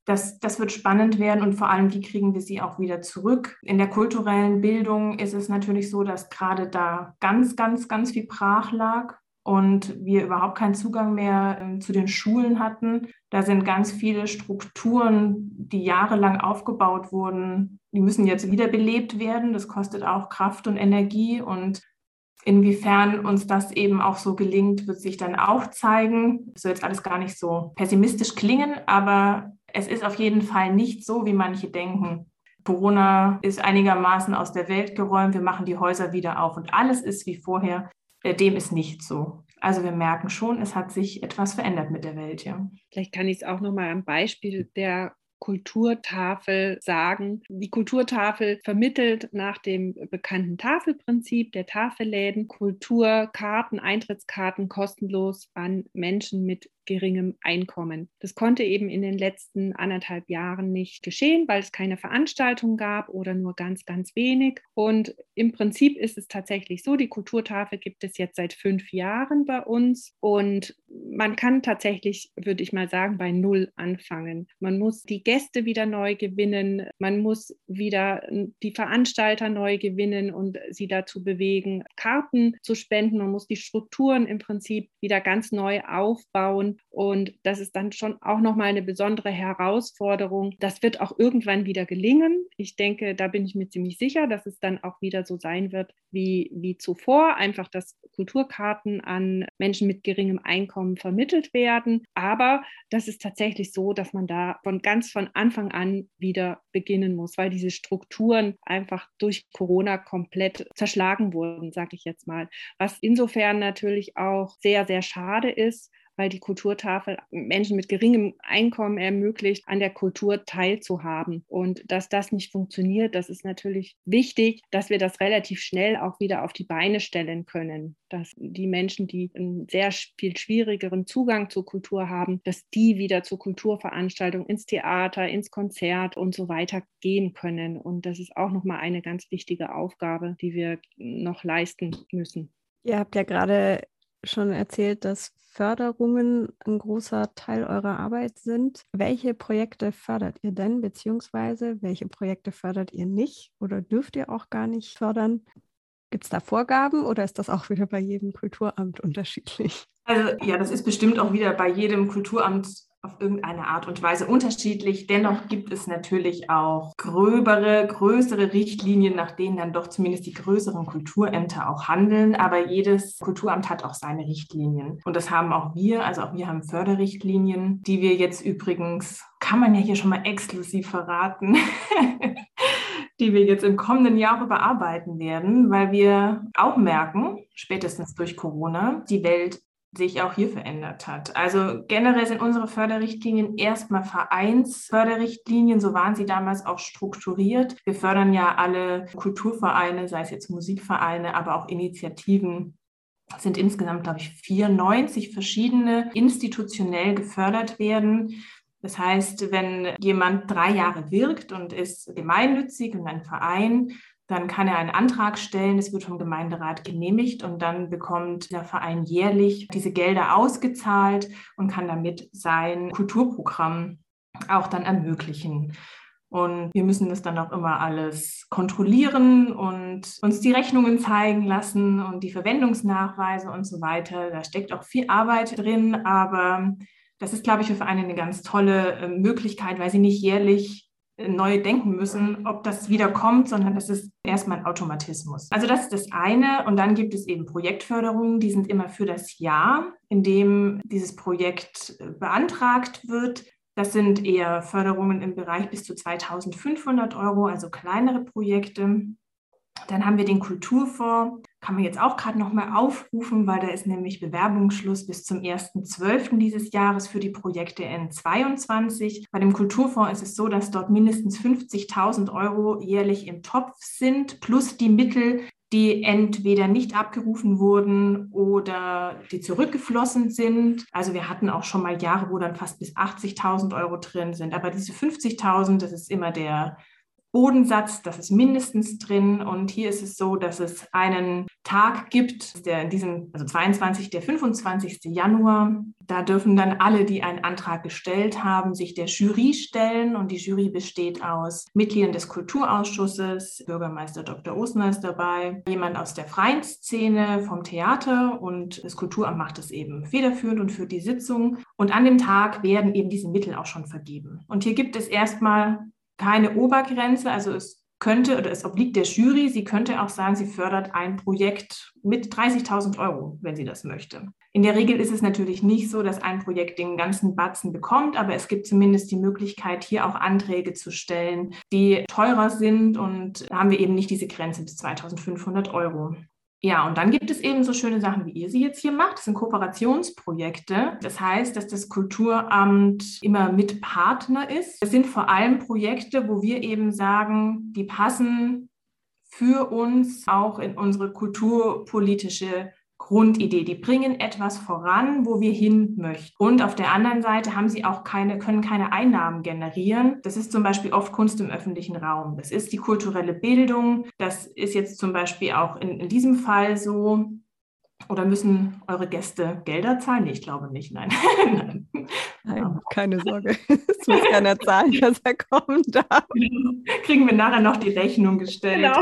Das, das wird spannend werden und vor allem, wie kriegen wir sie auch wieder zurück. In der kulturellen Bildung ist es natürlich so, dass gerade da ganz, ganz, ganz viel brach lag und wir überhaupt keinen Zugang mehr äh, zu den Schulen hatten. Da sind ganz viele Strukturen, die jahrelang aufgebaut wurden, die müssen jetzt wiederbelebt werden. Das kostet auch Kraft und Energie und Inwiefern uns das eben auch so gelingt, wird sich dann auch zeigen. Das soll jetzt alles gar nicht so pessimistisch klingen, aber es ist auf jeden Fall nicht so, wie manche denken. Corona ist einigermaßen aus der Welt geräumt, wir machen die Häuser wieder auf und alles ist wie vorher. Äh, dem ist nicht so. Also wir merken schon, es hat sich etwas verändert mit der Welt, ja. Vielleicht kann ich es auch nochmal am Beispiel der Kulturtafel sagen. Die Kulturtafel vermittelt nach dem bekannten Tafelprinzip der Tafelläden Kulturkarten, Eintrittskarten kostenlos an Menschen mit geringem Einkommen. Das konnte eben in den letzten anderthalb Jahren nicht geschehen, weil es keine Veranstaltung gab oder nur ganz, ganz wenig. Und im Prinzip ist es tatsächlich so, die Kulturtafel gibt es jetzt seit fünf Jahren bei uns und man kann tatsächlich, würde ich mal sagen, bei Null anfangen. Man muss die Gäste wieder neu gewinnen, man muss wieder die Veranstalter neu gewinnen und sie dazu bewegen, Karten zu spenden. Man muss die Strukturen im Prinzip wieder ganz neu aufbauen. Und das ist dann schon auch nochmal eine besondere Herausforderung. Das wird auch irgendwann wieder gelingen. Ich denke, da bin ich mir ziemlich sicher, dass es dann auch wieder so sein wird wie, wie zuvor. Einfach, dass Kulturkarten an Menschen mit geringem Einkommen vermittelt werden. Aber das ist tatsächlich so, dass man da von ganz von Anfang an wieder beginnen muss, weil diese Strukturen einfach durch Corona komplett zerschlagen wurden, sage ich jetzt mal. Was insofern natürlich auch sehr, sehr schade ist, weil die Kulturtafel Menschen mit geringem Einkommen ermöglicht, an der Kultur teilzuhaben. Und dass das nicht funktioniert, das ist natürlich wichtig, dass wir das relativ schnell auch wieder auf die Beine stellen können. Dass die Menschen, die einen sehr viel schwierigeren Zugang zur Kultur haben, dass die wieder zur Kulturveranstaltung, ins Theater, ins Konzert und so weiter gehen können. Und das ist auch nochmal eine ganz wichtige Aufgabe, die wir noch leisten müssen. Ihr habt ja gerade schon erzählt, dass Förderungen ein großer Teil eurer Arbeit sind. Welche Projekte fördert ihr denn, beziehungsweise welche Projekte fördert ihr nicht oder dürft ihr auch gar nicht fördern? Gibt es da Vorgaben oder ist das auch wieder bei jedem Kulturamt unterschiedlich? Also ja, das ist bestimmt auch wieder bei jedem Kulturamt auf irgendeine Art und Weise unterschiedlich. Dennoch gibt es natürlich auch gröbere, größere Richtlinien, nach denen dann doch zumindest die größeren Kulturämter auch handeln. Aber jedes Kulturamt hat auch seine Richtlinien. Und das haben auch wir. Also auch wir haben Förderrichtlinien, die wir jetzt übrigens, kann man ja hier schon mal exklusiv verraten, [laughs] die wir jetzt im kommenden Jahr überarbeiten werden, weil wir auch merken, spätestens durch Corona, die Welt sich auch hier verändert hat. Also generell sind unsere Förderrichtlinien erstmal Vereinsförderrichtlinien, so waren sie damals auch strukturiert. Wir fördern ja alle Kulturvereine, sei es jetzt Musikvereine, aber auch Initiativen es sind insgesamt, glaube ich, 94 verschiedene institutionell gefördert werden. Das heißt, wenn jemand drei Jahre wirkt und ist gemeinnützig und ein Verein, dann kann er einen Antrag stellen, es wird vom Gemeinderat genehmigt und dann bekommt der Verein jährlich diese Gelder ausgezahlt und kann damit sein Kulturprogramm auch dann ermöglichen. Und wir müssen das dann auch immer alles kontrollieren und uns die Rechnungen zeigen lassen und die Verwendungsnachweise und so weiter. Da steckt auch viel Arbeit drin, aber das ist, glaube ich, für Vereine eine ganz tolle äh, Möglichkeit, weil sie nicht jährlich neu denken müssen, ob das wieder kommt, sondern das ist erstmal ein Automatismus. Also das ist das eine. Und dann gibt es eben Projektförderungen, die sind immer für das Jahr, in dem dieses Projekt äh, beantragt wird. Das sind eher Förderungen im Bereich bis zu 2500 Euro, also kleinere Projekte. Dann haben wir den Kulturfonds, kann man jetzt auch gerade nochmal aufrufen, weil da ist nämlich Bewerbungsschluss bis zum 1.12. dieses Jahres für die Projekte N22. Bei dem Kulturfonds ist es so, dass dort mindestens 50.000 Euro jährlich im Topf sind, plus die Mittel, die entweder nicht abgerufen wurden oder die zurückgeflossen sind. Also wir hatten auch schon mal Jahre, wo dann fast bis 80.000 Euro drin sind. Aber diese 50.000, das ist immer der Bodensatz, das ist mindestens drin. Und hier ist es so, dass es einen Tag gibt, der in diesem, also 22, der 25. Januar. Da dürfen dann alle, die einen Antrag gestellt haben, sich der Jury stellen. Und die Jury besteht aus Mitgliedern des Kulturausschusses, Bürgermeister Dr. Osner ist dabei, jemand aus der freien Szene, vom Theater und das Kulturamt macht es eben federführend und führt die Sitzung. Und an dem Tag werden eben diese Mittel auch schon vergeben. Und hier gibt es erstmal keine Obergrenze. Also es könnte oder es obliegt der Jury. Sie könnte auch sagen, sie fördert ein Projekt mit 30.000 Euro, wenn sie das möchte. In der Regel ist es natürlich nicht so, dass ein Projekt den ganzen Batzen bekommt, aber es gibt zumindest die Möglichkeit, hier auch Anträge zu stellen, die teurer sind und haben wir eben nicht diese Grenze bis 2.500 Euro. Ja, und dann gibt es eben so schöne Sachen, wie ihr sie jetzt hier macht. Das sind Kooperationsprojekte. Das heißt, dass das Kulturamt immer mit Partner ist. Das sind vor allem Projekte, wo wir eben sagen, die passen für uns auch in unsere kulturpolitische Grundidee. Die bringen etwas voran, wo wir hin möchten. Und auf der anderen Seite haben sie auch keine, können keine Einnahmen generieren. Das ist zum Beispiel oft Kunst im öffentlichen Raum. Das ist die kulturelle Bildung. Das ist jetzt zum Beispiel auch in, in diesem Fall so. Oder müssen eure Gäste Gelder zahlen? Nee, ich glaube nicht. Nein. [laughs] Nein, keine Sorge. [laughs] Es muss keiner zahlen, dass er kommen darf. [laughs] Kriegen wir nachher noch die Rechnung gestellt. Genau.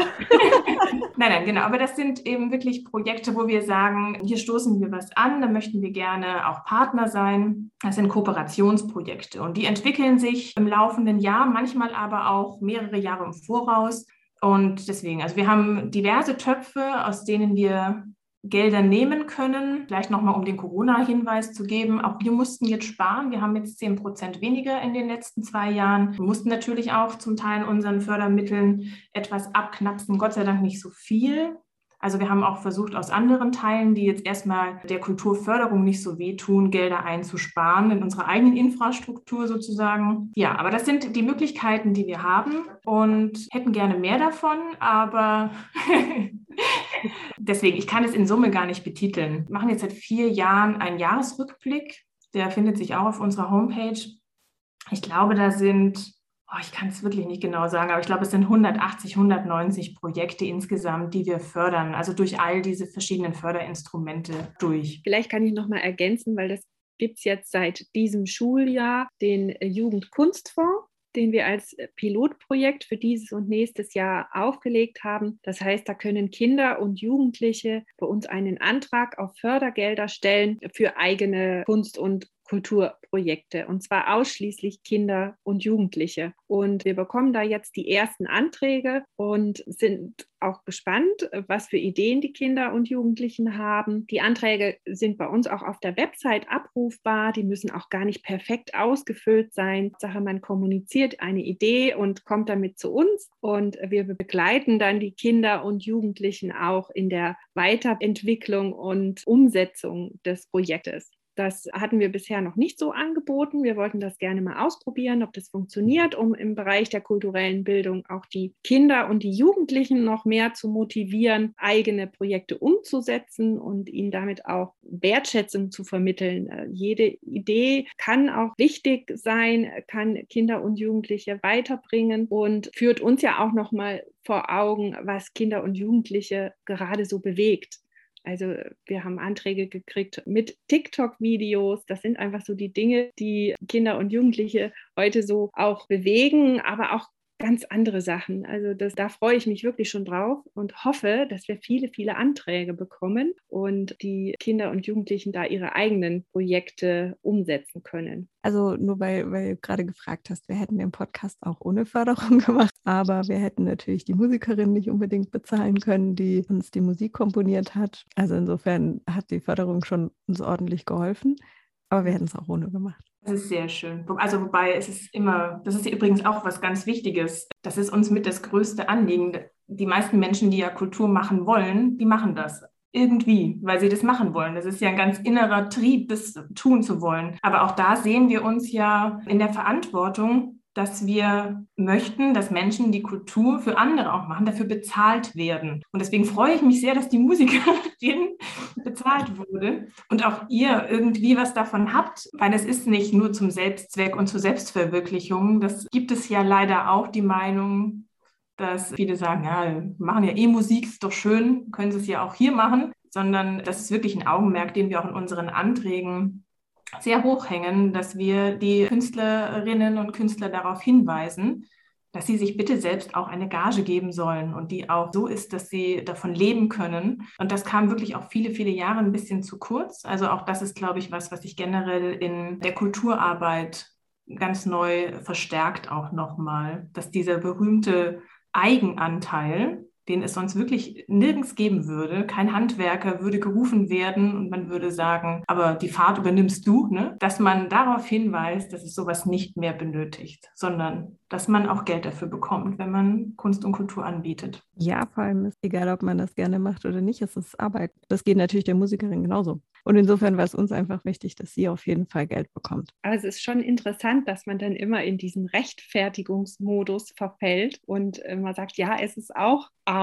nein, nein, genau. Aber das sind eben wirklich Projekte, wo wir sagen, hier stoßen wir was an, da möchten wir gerne auch Partner sein. Das sind Kooperationsprojekte und die entwickeln sich im laufenden Jahr, manchmal aber auch mehrere Jahre im Voraus. Und deswegen, also wir haben diverse Töpfe, aus denen wir Gelder nehmen können. Vielleicht nochmal, um den Corona-Hinweis zu geben. Auch wir mussten jetzt sparen. Wir haben jetzt 10 Prozent weniger in den letzten zwei Jahren. Wir mussten natürlich auch zum Teil unseren Fördermitteln etwas abknapsen. Gott sei Dank nicht so viel. Also wir haben auch versucht, aus anderen Teilen, die jetzt erstmal der Kulturförderung nicht so wehtun, Gelder einzusparen in unserer eigenen Infrastruktur sozusagen. Ja, aber das sind die Möglichkeiten, die wir haben und hätten gerne mehr davon, aber [laughs] deswegen, ich kann es in Summe gar nicht betiteln. Wir machen jetzt seit vier Jahren einen Jahresrückblick. Der findet sich auch auf unserer Homepage. Ich glaube, da sind oh, ich kann es wirklich nicht genau sagen, aber ich glaube, es sind 180, 190 Projekte insgesamt, die wir fördern, also durch all diese verschiedenen Förderinstrumente durch. Vielleicht kann ich noch mal ergänzen, weil das gibt es jetzt seit diesem Schuljahr, den Jugendkunstfonds den wir als Pilotprojekt für dieses und nächstes Jahr aufgelegt haben. Das heißt, da können Kinder und Jugendliche bei uns einen Antrag auf Fördergelder stellen für eigene Kunst- und Kulturprojekte und zwar ausschließlich Kinder und Jugendliche. Und wir bekommen da jetzt die ersten Anträge und sind auch gespannt, was für Ideen die Kinder und Jugendlichen haben. Die Anträge sind bei uns auch auf der Website abrufbar. Die müssen auch gar nicht perfekt ausgefüllt sein. Sache, man kommuniziert eine Idee und kommt damit zu uns und wir begleiten dann die Kinder und Jugendlichen auch in der Weiterentwicklung und Umsetzung des Projektes. Das hatten wir bisher noch nicht so angeboten. Wir wollten das gerne mal ausprobieren, ob das funktioniert, um im Bereich der kulturellen Bildung auch die Kinder und die Jugendlichen noch mehr zu motivieren, eigene Projekte umzusetzen und ihnen damit auch Wertschätzung zu vermitteln. Äh, jede Idee kann auch wichtig sein, kann Kinder und Jugendliche weiterbringen und führt uns ja auch noch mal vor Augen, was Kinder und Jugendliche gerade so bewegt. Also wir haben Anträge gekriegt mit TikTok-Videos. Das sind einfach so die Dinge, die Kinder und Jugendliche heute so auch bewegen, aber auch ganz andere Sachen. Also das, da freue ich mich wirklich schon drauf und hoffe, dass wir viele, viele Anträge bekommen und die Kinder und Jugendlichen da ihre eigenen Projekte umsetzen können. Also nur weil, weil du gerade gefragt hast, wir hätten den Podcast auch ohne Förderung [laughs] gemacht, aber wir hätten natürlich die Musikerin nicht unbedingt bezahlen können, die uns die Musik komponiert hat. Also insofern hat die Förderung schon uns ordentlich geholfen, aber wir hätten es auch ohne gemacht. Das ist sehr schön. Also wobei es ist immer, das ist übrigens auch was ganz Wichtiges. Das ist uns mit das größte Anliegen. Die meisten Menschen, die ja Kultur machen wollen, die machen das irgendwie, weil sie das machen wollen. Das ist ja ein ganz innerer Trieb, das tun zu wollen. Aber auch da sehen wir uns ja in der Verantwortung, dass wir möchten, dass Menschen die Kultur für andere auch machen, dafür bezahlt werden. Und deswegen freue ich mich sehr, dass die Musikerin [laughs] bezahlt wurde und auch ihr irgendwie was davon habt, weil es ist nicht nur zum Selbstzweck und zur Selbstverwirklichung. Das gibt es ja leider auch die Meinung, dass viele sagen, ja, machen ja eh Musik, ist doch schön, können sie es ja auch hier machen, sondern das ist wirklich ein Augenmerk, den wir auch in unseren Anträgen sehr hoch hängen, dass wir die Künstlerinnen und Künstler darauf hinweisen, dass sie sich bitte selbst auch eine Gage geben sollen und die auch so ist, dass sie davon leben können. Und das kam wirklich auch viele, viele Jahre ein bisschen zu kurz. Also auch das ist, glaube ich, was, was sich generell in der Kulturarbeit ganz neu verstärkt auch nochmal, dass dieser berühmte Eigenanteil, den es sonst wirklich nirgends geben würde. Kein Handwerker würde gerufen werden und man würde sagen, aber die Fahrt übernimmst du, ne? dass man darauf hinweist, dass es sowas nicht mehr benötigt, sondern dass man auch Geld dafür bekommt, wenn man Kunst und Kultur anbietet. Ja, vor allem ist egal, ob man das gerne macht oder nicht, es ist Arbeit. Das geht natürlich der Musikerin genauso. Und insofern war es uns einfach wichtig, dass sie auf jeden Fall Geld bekommt. Aber es ist schon interessant, dass man dann immer in diesen Rechtfertigungsmodus verfällt und man sagt, ja, es ist auch Arbeit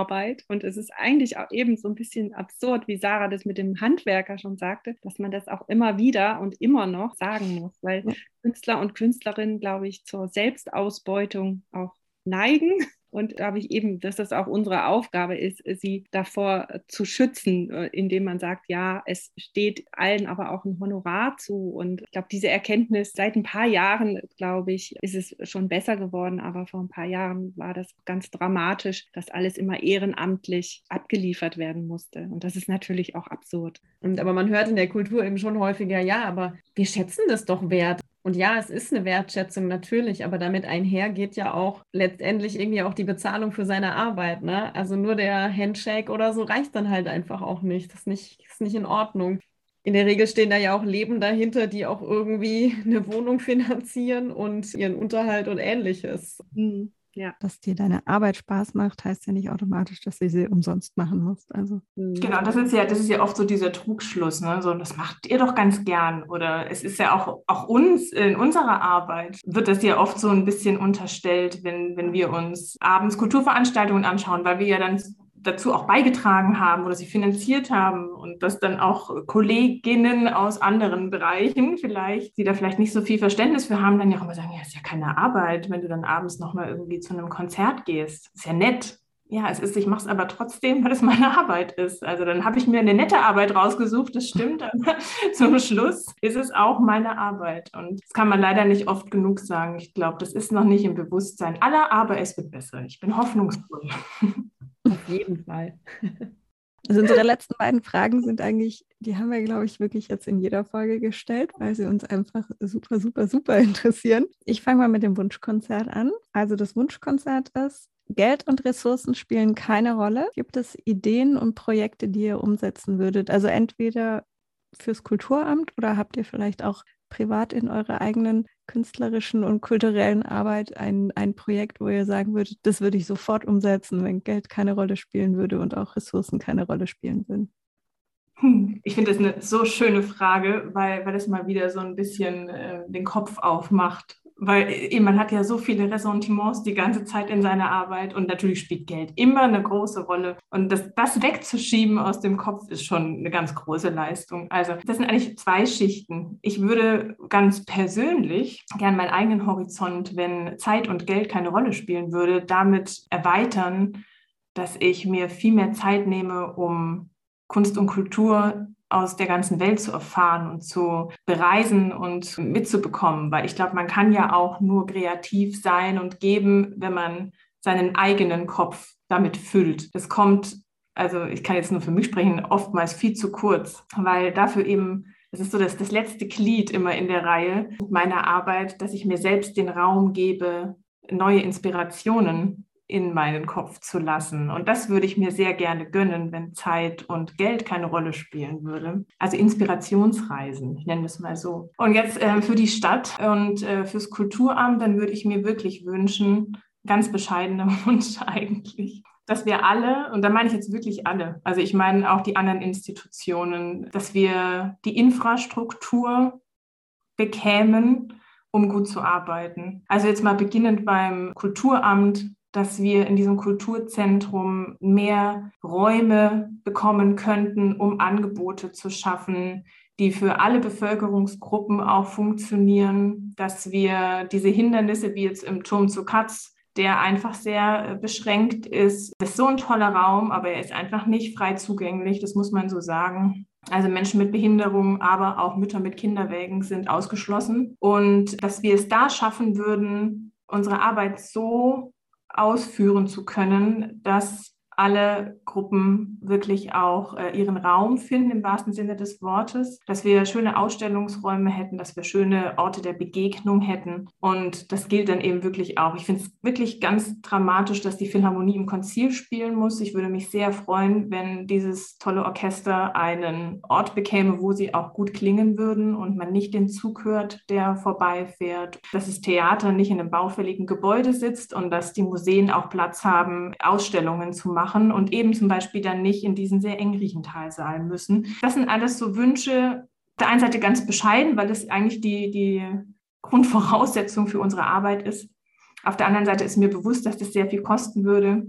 und es ist eigentlich auch eben so ein bisschen absurd, wie Sarah das mit dem Handwerker schon sagte, dass man das auch immer wieder und immer noch sagen muss, weil. Künstler und Künstlerinnen, glaube ich, zur Selbstausbeutung auch neigen und glaube ich eben, dass das auch unsere Aufgabe ist, sie davor zu schützen, äh, indem man sagt, ja, es steht allen aber auch ein Honorar zu. Und ich glaube, diese Erkenntnis seit ein paar Jahren, glaube ich, ist es schon besser geworden. Aber vor ein paar Jahren war das ganz dramatisch, dass alles immer ehrenamtlich abgeliefert werden musste. Und das ist natürlich auch absurd. Und aber man hört in der Kultur eben schon häufiger, ja, aber wir schätzen das doch wert. Und ja, es ist eine Wertschätzung natürlich, aber damit einher geht ja auch letztendlich irgendwie auch die Bezahlung für seine Arbeit. Ne? Also nur der Handshake oder so reicht dann halt einfach auch nicht. Das ist nicht, ist nicht in Ordnung. In der Regel stehen da ja auch Leben dahinter, die auch irgendwie eine Wohnung [laughs] finanzieren und ihren Unterhalt und ähnliches. Mhm. Ja. Dass dir deine Arbeit Spaß macht, heißt ja nicht automatisch, dass du sie umsonst machen musst. Also. Mhm. Genau, das ist ja, das ist ja oft so dieser Trugschluss, ne? So, das macht ihr doch ganz gern. Oder es ist ja auch, auch uns in unserer Arbeit wird das ja oft so ein bisschen unterstellt, wenn, wenn wir uns abends Kulturveranstaltungen anschauen, weil wir ja dann dazu auch beigetragen haben oder sie finanziert haben und dass dann auch Kolleginnen aus anderen Bereichen vielleicht, die da vielleicht nicht so viel Verständnis für haben, dann ja auch immer sagen, ja, ist ja keine Arbeit, wenn du dann abends nochmal irgendwie zu einem Konzert gehst. Ist ja nett. Ja, es ist, ich mache es aber trotzdem, weil es meine Arbeit ist. Also dann habe ich mir eine nette Arbeit rausgesucht, das stimmt, aber [laughs] zum Schluss ist es auch meine Arbeit. Und das kann man leider nicht oft genug sagen. Ich glaube, das ist noch nicht im Bewusstsein aller, aber es wird besser. Ich bin hoffnungsvoll. [laughs] Auf jeden Fall. [laughs] Also unsere letzten beiden Fragen sind eigentlich, die haben wir, glaube ich, wirklich jetzt in jeder Folge gestellt, weil sie uns einfach super, super, super [laughs] interessieren. Ich fange mal mit dem Wunschkonzert an. Also das Wunschkonzert ist, Geld und Ressourcen spielen keine Rolle. Gibt es Ideen und Projekte, die ihr umsetzen würdet? Also entweder fürs Kulturamt oder habt ihr vielleicht auch privat in eurer eigenen künstlerischen und kulturellen Arbeit ein, ein Projekt, wo ihr sagen würdet, das würde ich sofort umsetzen, wenn Geld keine Rolle spielen würde und auch Ressourcen keine Rolle spielen würden? Hm, ich finde das eine so schöne Frage, weil, weil es mal wieder so ein bisschen äh, den Kopf aufmacht weil äh, man hat ja so viele Ressentiments die ganze Zeit in seiner Arbeit und natürlich spielt Geld immer eine große Rolle. Und das, das wegzuschieben aus dem Kopf ist schon eine ganz große Leistung. Also das sind eigentlich zwei Schichten. Ich würde ganz persönlich gern meinen eigenen Horizont, wenn Zeit und Geld keine Rolle spielen würde, damit erweitern, dass ich mir viel mehr Zeit nehme, um Kunst und Kultur aus der ganzen Welt zu erfahren und zu bereisen und mitzubekommen, weil ich glaube, man kann ja auch nur kreativ sein und geben, wenn man seinen eigenen Kopf damit füllt. Das kommt, also ich kann jetzt nur für mich sprechen, oftmals viel zu kurz, weil dafür eben das ist so das, das letzte Glied immer in der Reihe meiner Arbeit, dass ich mir selbst den Raum gebe, neue Inspirationen in meinen Kopf zu lassen. Und das würde ich mir sehr gerne gönnen, wenn Zeit und Geld keine Rolle spielen würde. Also Inspirationsreisen, ich nenne es mal so. Und jetzt äh, für die Stadt und äh, fürs Kulturamt, dann würde ich mir wirklich wünschen, ganz bescheidener [laughs] Wunsch eigentlich, dass wir alle, und da meine ich jetzt wirklich alle, also ich meine auch die anderen Institutionen, dass wir die Infrastruktur bekämen, um gut zu arbeiten. Also jetzt mal beginnend beim Kulturamt, dass wir in diesem Kulturzentrum mehr Räume bekommen könnten, um Angebote zu schaffen, die für alle Bevölkerungsgruppen auch funktionieren, dass wir diese Hindernisse wie jetzt im Turm zu Katz, der einfach sehr äh, beschränkt ist, das ist so ein toller Raum, aber er ist einfach nicht frei zugänglich, das muss man so sagen. Also Menschen mit Behinderung, aber auch Mütter mit Kinderwägen sind ausgeschlossen. Und dass wir es da schaffen würden, unsere Arbeit so ausführen zu können, dass alle Gruppen wirklich auch äh, ihren Raum finden im wahrsten Sinne des Wortes, dass wir schöne Ausstellungsräume hätten, dass wir schöne Orte der Begegnung hätten. Und das gilt dann eben wirklich auch. Ich finde es wirklich ganz dramatisch, dass die Philharmonie im Konzil spielen muss. Ich würde mich sehr freuen, wenn dieses tolle Orchester einen Ort bekäme, wo sie auch gut klingen würden und man nicht den Zug hört, der vorbeifährt. Dass das Theater nicht in einem baufälligen Gebäude sitzt und dass die Museen auch Platz haben, Ausstellungen zu machen machen und eben zum Beispiel dann nicht in diesen sehr eng Riechentalsaal müssen. Das sind alles so Wünsche, der einen Seite ganz bescheiden, weil das eigentlich die, die Grundvoraussetzung für unsere Arbeit ist. Auf der anderen Seite ist mir bewusst, dass das sehr viel kosten würde.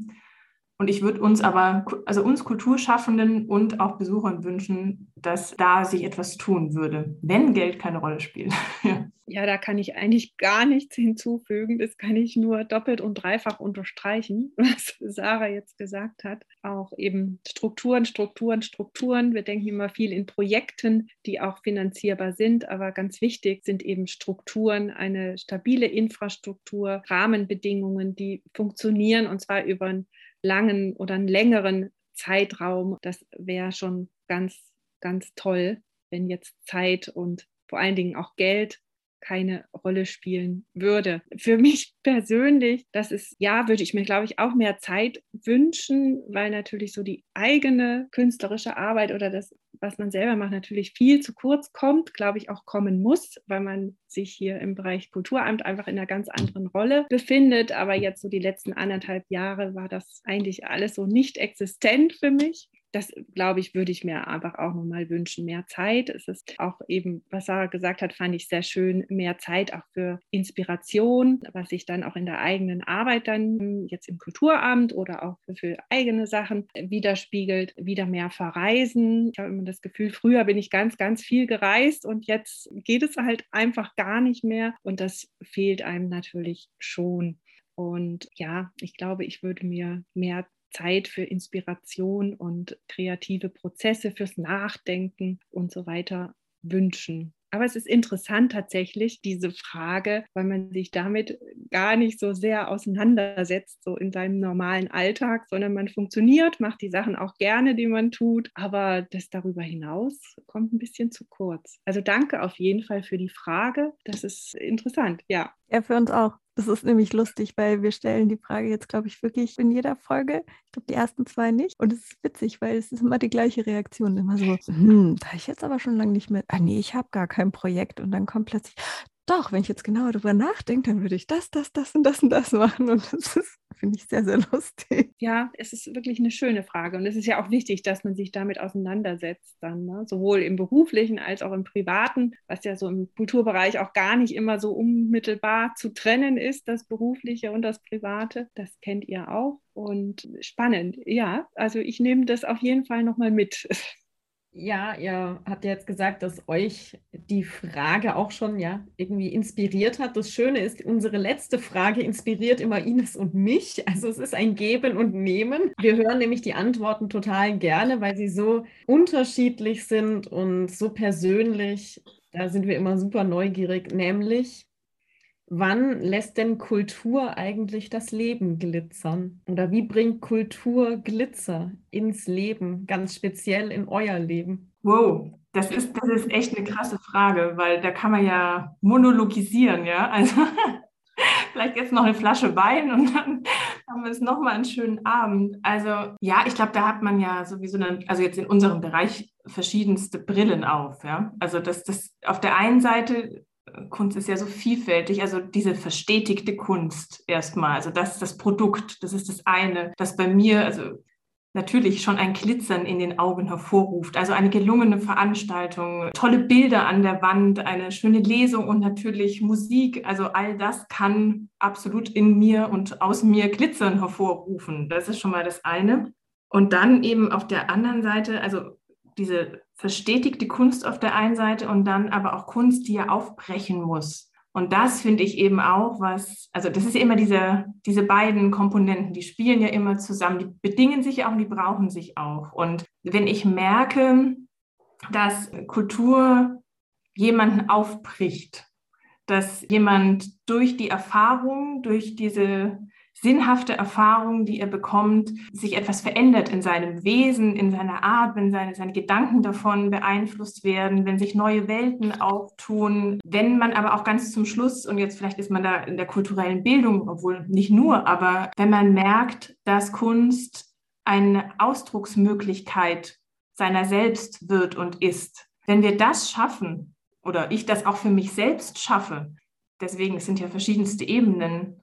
Und ich würde uns aber, also uns Kulturschaffenden und auch Besuchern wünschen, dass da sich etwas tun würde, wenn Geld keine Rolle spielt. [laughs] ja, da kann ich eigentlich gar nichts hinzufügen. Das kann ich nur doppelt und dreifach unterstreichen, [laughs] was Sarah jetzt gesagt hat. Auch eben Strukturen, Strukturen, Strukturen. Wir denken immer viel in Projekten, die auch finanzierbar sind, aber ganz wichtig sind eben Strukturen, eine stabile Infrastruktur, Rahmenbedingungen, die funktionieren und zwar über ein langen oder einen längeren Zeitraum. Das wäre schon ganz, ganz toll, wenn jetzt Zeit und vor allen Dingen auch Geld keine Rolle spielen würde. Für mich [laughs] persönlich, das ist, ja, würde ich mir, glaube ich, auch mehr Zeit wünschen, weil natürlich so die eigene künstlerische Arbeit oder das, was man selber macht, natürlich viel zu kurz kommt, glaube ich, auch kommen muss, weil man sich hier im Bereich Kulturamt einfach in einer ganz anderen Rolle befindet. Aber jetzt so die letzten anderthalb Jahre war das eigentlich alles so nicht existent für mich das, glaube ich, würde ich mir einfach auch nochmal wünschen. Mehr Zeit. Es ist auch eben, was Sarah gesagt hat, fand ich sehr schön, mehr Zeit auch für Inspiration, was sich dann auch in der eigenen Arbeit dann jetzt im Kulturamt oder auch für, für eigene Sachen widerspiegelt. Wieder mehr verreisen. Ich habe immer das Gefühl, früher bin ich ganz, ganz viel gereist und jetzt geht es halt einfach gar nicht mehr. Und das fehlt einem natürlich schon. Und ja, ich glaube, ich würde mir mehr Zeit für Inspiration und kreative Prozesse, fürs Nachdenken und so weiter wünschen. Aber es ist interessant tatsächlich, diese Frage, weil man sich damit gar nicht so sehr auseinandersetzt, so in seinem normalen Alltag, sondern man funktioniert, macht die Sachen auch gerne, die man tut. Aber das darüber hinaus kommt ein bisschen zu kurz. Also danke auf jeden Fall für die Frage. Das ist interessant, ja. Ja, für uns auch. Das ist nämlich lustig, weil wir stellen die Frage jetzt, glaube ich, wirklich in jeder Folge. Ich glaube, die ersten zwei nicht. Und es ist witzig, weil es ist immer die gleiche Reaktion. Immer so, hm, da ich jetzt aber schon lange nicht mehr. Ah, nee, ich habe gar kein Projekt. Und dann kommt plötzlich, doch, wenn ich jetzt genauer darüber nachdenke, dann würde ich das, das, das und das und das [laughs] machen. Und das ist, finde ich, sehr, sehr [laughs] lustig. Ja, es ist wirklich eine schöne Frage. Und es ist ja auch wichtig, dass man sich damit auseinandersetzt, dann, ne? sowohl im beruflichen als auch im privaten, was ja so im Kulturbereich auch gar nicht immer so unmittelbar zu trennen ist, das berufliche und das private. Das kennt ihr auch. Und spannend, ja. Also ich nehme das auf jeden Fall nochmal mit. [laughs] Ja, ihr habt ja jetzt gesagt, dass euch die Frage auch schon ja irgendwie inspiriert hat. Das Schöne ist, unsere letzte Frage inspiriert immer Ines und mich. Also es ist ein Geben und Nehmen. Wir hören nämlich die Antworten total gerne, weil sie so unterschiedlich sind und so persönlich. Da sind wir immer super neugierig, nämlich Wann lässt denn Kultur eigentlich das Leben glitzern? Oder wie bringt Kultur Glitzer ins Leben, ganz speziell in euer Leben? Wow, das ist, das ist echt eine krasse Frage, weil da kann man ja monologisieren, ja. Also [laughs] vielleicht jetzt noch eine Flasche Wein und dann haben wir es nochmal einen schönen Abend. Also ja, ich glaube, da hat man ja sowieso, dann, also jetzt in unserem Bereich verschiedenste Brillen auf, ja. Also das, das auf der einen Seite Kunst ist ja so vielfältig, also diese verstetigte Kunst erstmal, also das ist das Produkt, das ist das eine, das bei mir, also natürlich schon ein Glitzern in den Augen hervorruft. Also eine gelungene Veranstaltung, tolle Bilder an der Wand, eine schöne Lesung und natürlich Musik. Also all das kann absolut in mir und aus mir Glitzern hervorrufen. Das ist schon mal das eine. Und dann eben auf der anderen Seite, also diese verstetigte Kunst auf der einen Seite und dann aber auch Kunst, die ja aufbrechen muss. Und das finde ich eben auch was, also das ist ja immer diese, diese beiden Komponenten, die spielen ja immer zusammen, die bedingen sich auch und die brauchen sich auch. Und wenn ich merke, dass Kultur jemanden aufbricht, dass jemand durch die Erfahrung, durch diese sinnhafte Erfahrung, die er bekommt, sich etwas verändert in seinem Wesen, in seiner Art, wenn seine, seine Gedanken davon beeinflusst werden, wenn sich neue Welten auftun, wenn man aber auch ganz zum Schluss, und jetzt vielleicht ist man da in der kulturellen Bildung, obwohl nicht nur, aber wenn man merkt, dass Kunst eine Ausdrucksmöglichkeit seiner selbst wird und ist, wenn wir das schaffen, oder ich das auch für mich selbst schaffe, deswegen sind ja verschiedenste Ebenen,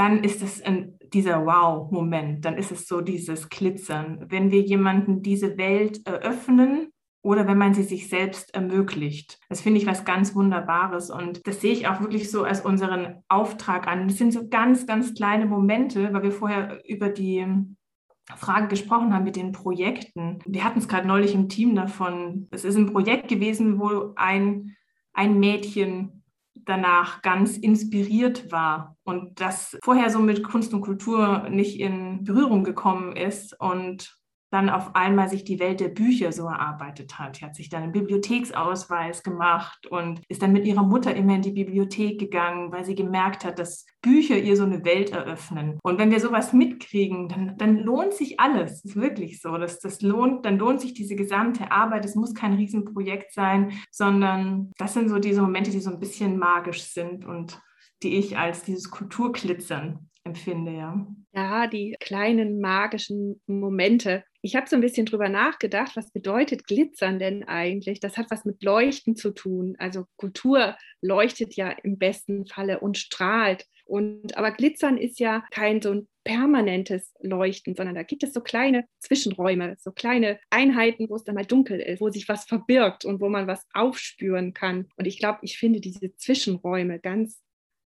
dann ist es ein, dieser Wow-Moment, dann ist es so dieses Glitzern. Wenn wir jemanden diese Welt eröffnen, oder wenn man sie sich selbst ermöglicht. Das finde ich was ganz Wunderbares und das sehe ich auch wirklich so als unseren Auftrag an. Das sind so ganz, ganz kleine Momente, weil wir vorher über die Frage gesprochen haben mit den Projekten. Wir hatten es gerade neulich im Team davon. Es ist ein Projekt gewesen, wo ein, ein Mädchen danach ganz inspiriert war und das vorher so mit Kunst und Kultur nicht in Berührung gekommen ist und dann auf einmal sich die Welt der Bücher so erarbeitet hat. Sie hat sich dann einen Bibliotheksausweis gemacht und ist dann mit ihrer Mutter immer in die Bibliothek gegangen, weil sie gemerkt hat, dass Bücher ihr so eine Welt eröffnen. Und wenn wir sowas mitkriegen, dann, dann lohnt sich alles. Das ist wirklich so. Das, das lohnt, dann lohnt sich diese gesamte Arbeit. Es muss kein Riesenprojekt sein, sondern das sind so diese Momente, die so ein bisschen magisch sind und die ich als dieses Kulturglitzern empfinde, ja. Ja, die kleinen magischen Momente. Ich habe so ein bisschen drüber nachgedacht, was bedeutet Glitzern denn eigentlich? Das hat was mit Leuchten zu tun. Also Kultur leuchtet ja im besten Falle und strahlt. Und aber Glitzern ist ja kein so ein permanentes Leuchten, sondern da gibt es so kleine Zwischenräume, so kleine Einheiten, wo es dann mal dunkel ist, wo sich was verbirgt und wo man was aufspüren kann. Und ich glaube, ich finde diese Zwischenräume ganz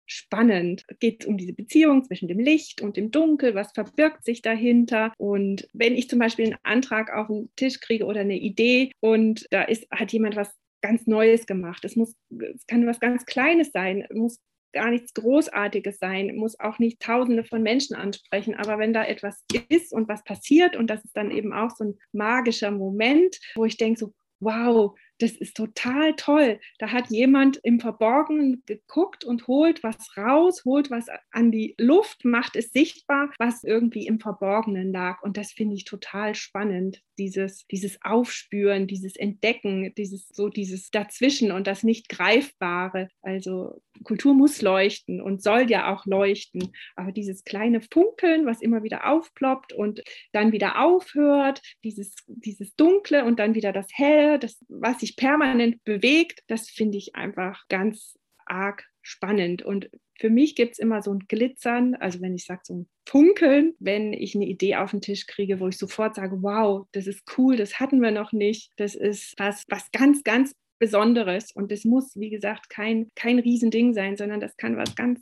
spannend. Es geht um diese Beziehung zwischen dem Licht und dem Dunkel, was verbirgt sich dahinter. Und wenn ich zum Beispiel einen Antrag auf den Tisch kriege oder eine Idee und da ist, hat jemand was ganz Neues gemacht. Es muss, es kann was ganz Kleines sein, muss gar nichts Großartiges sein, muss auch nicht Tausende von Menschen ansprechen. Aber wenn da etwas ist und was passiert und das ist dann eben auch so ein magischer Moment, wo ich denke so, wow, das ist total toll. Da hat jemand im Verborgenen geguckt und holt was raus, holt was an die Luft, macht es sichtbar, was irgendwie im Verborgenen lag. Und das finde ich total spannend, dieses, dieses Aufspüren, dieses Entdecken, dieses so dieses Dazwischen und das nicht Greifbare. Also Kultur muss leuchten und soll ja auch leuchten. Aber dieses kleine Funkeln, was immer wieder aufploppt und dann wieder aufhört, dieses, dieses Dunkle und dann wieder das Helle, das, was sich permanent bewegt, das finde ich einfach ganz arg spannend. Und für mich gibt es immer so ein Glitzern, also wenn ich sage so ein Funkeln, wenn ich eine Idee auf den Tisch kriege, wo ich sofort sage, wow, das ist cool, das hatten wir noch nicht, das ist was, was ganz, ganz Besonderes. Und das muss, wie gesagt, kein, kein Riesending sein, sondern das kann was ganz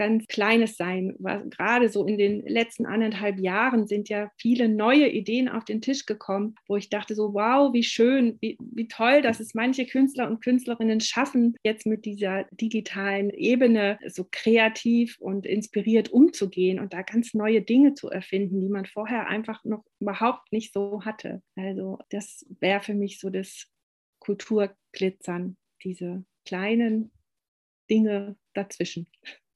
ganz Kleines sein. Gerade so in den letzten anderthalb Jahren sind ja viele neue Ideen auf den Tisch gekommen, wo ich dachte so, wow, wie schön, wie, wie toll, dass es manche Künstler und Künstlerinnen schaffen, jetzt mit dieser digitalen Ebene so kreativ und inspiriert umzugehen und da ganz neue Dinge zu erfinden, die man vorher einfach noch überhaupt nicht so hatte. Also das wäre für mich so das Kulturglitzern, diese kleinen Dinge dazwischen.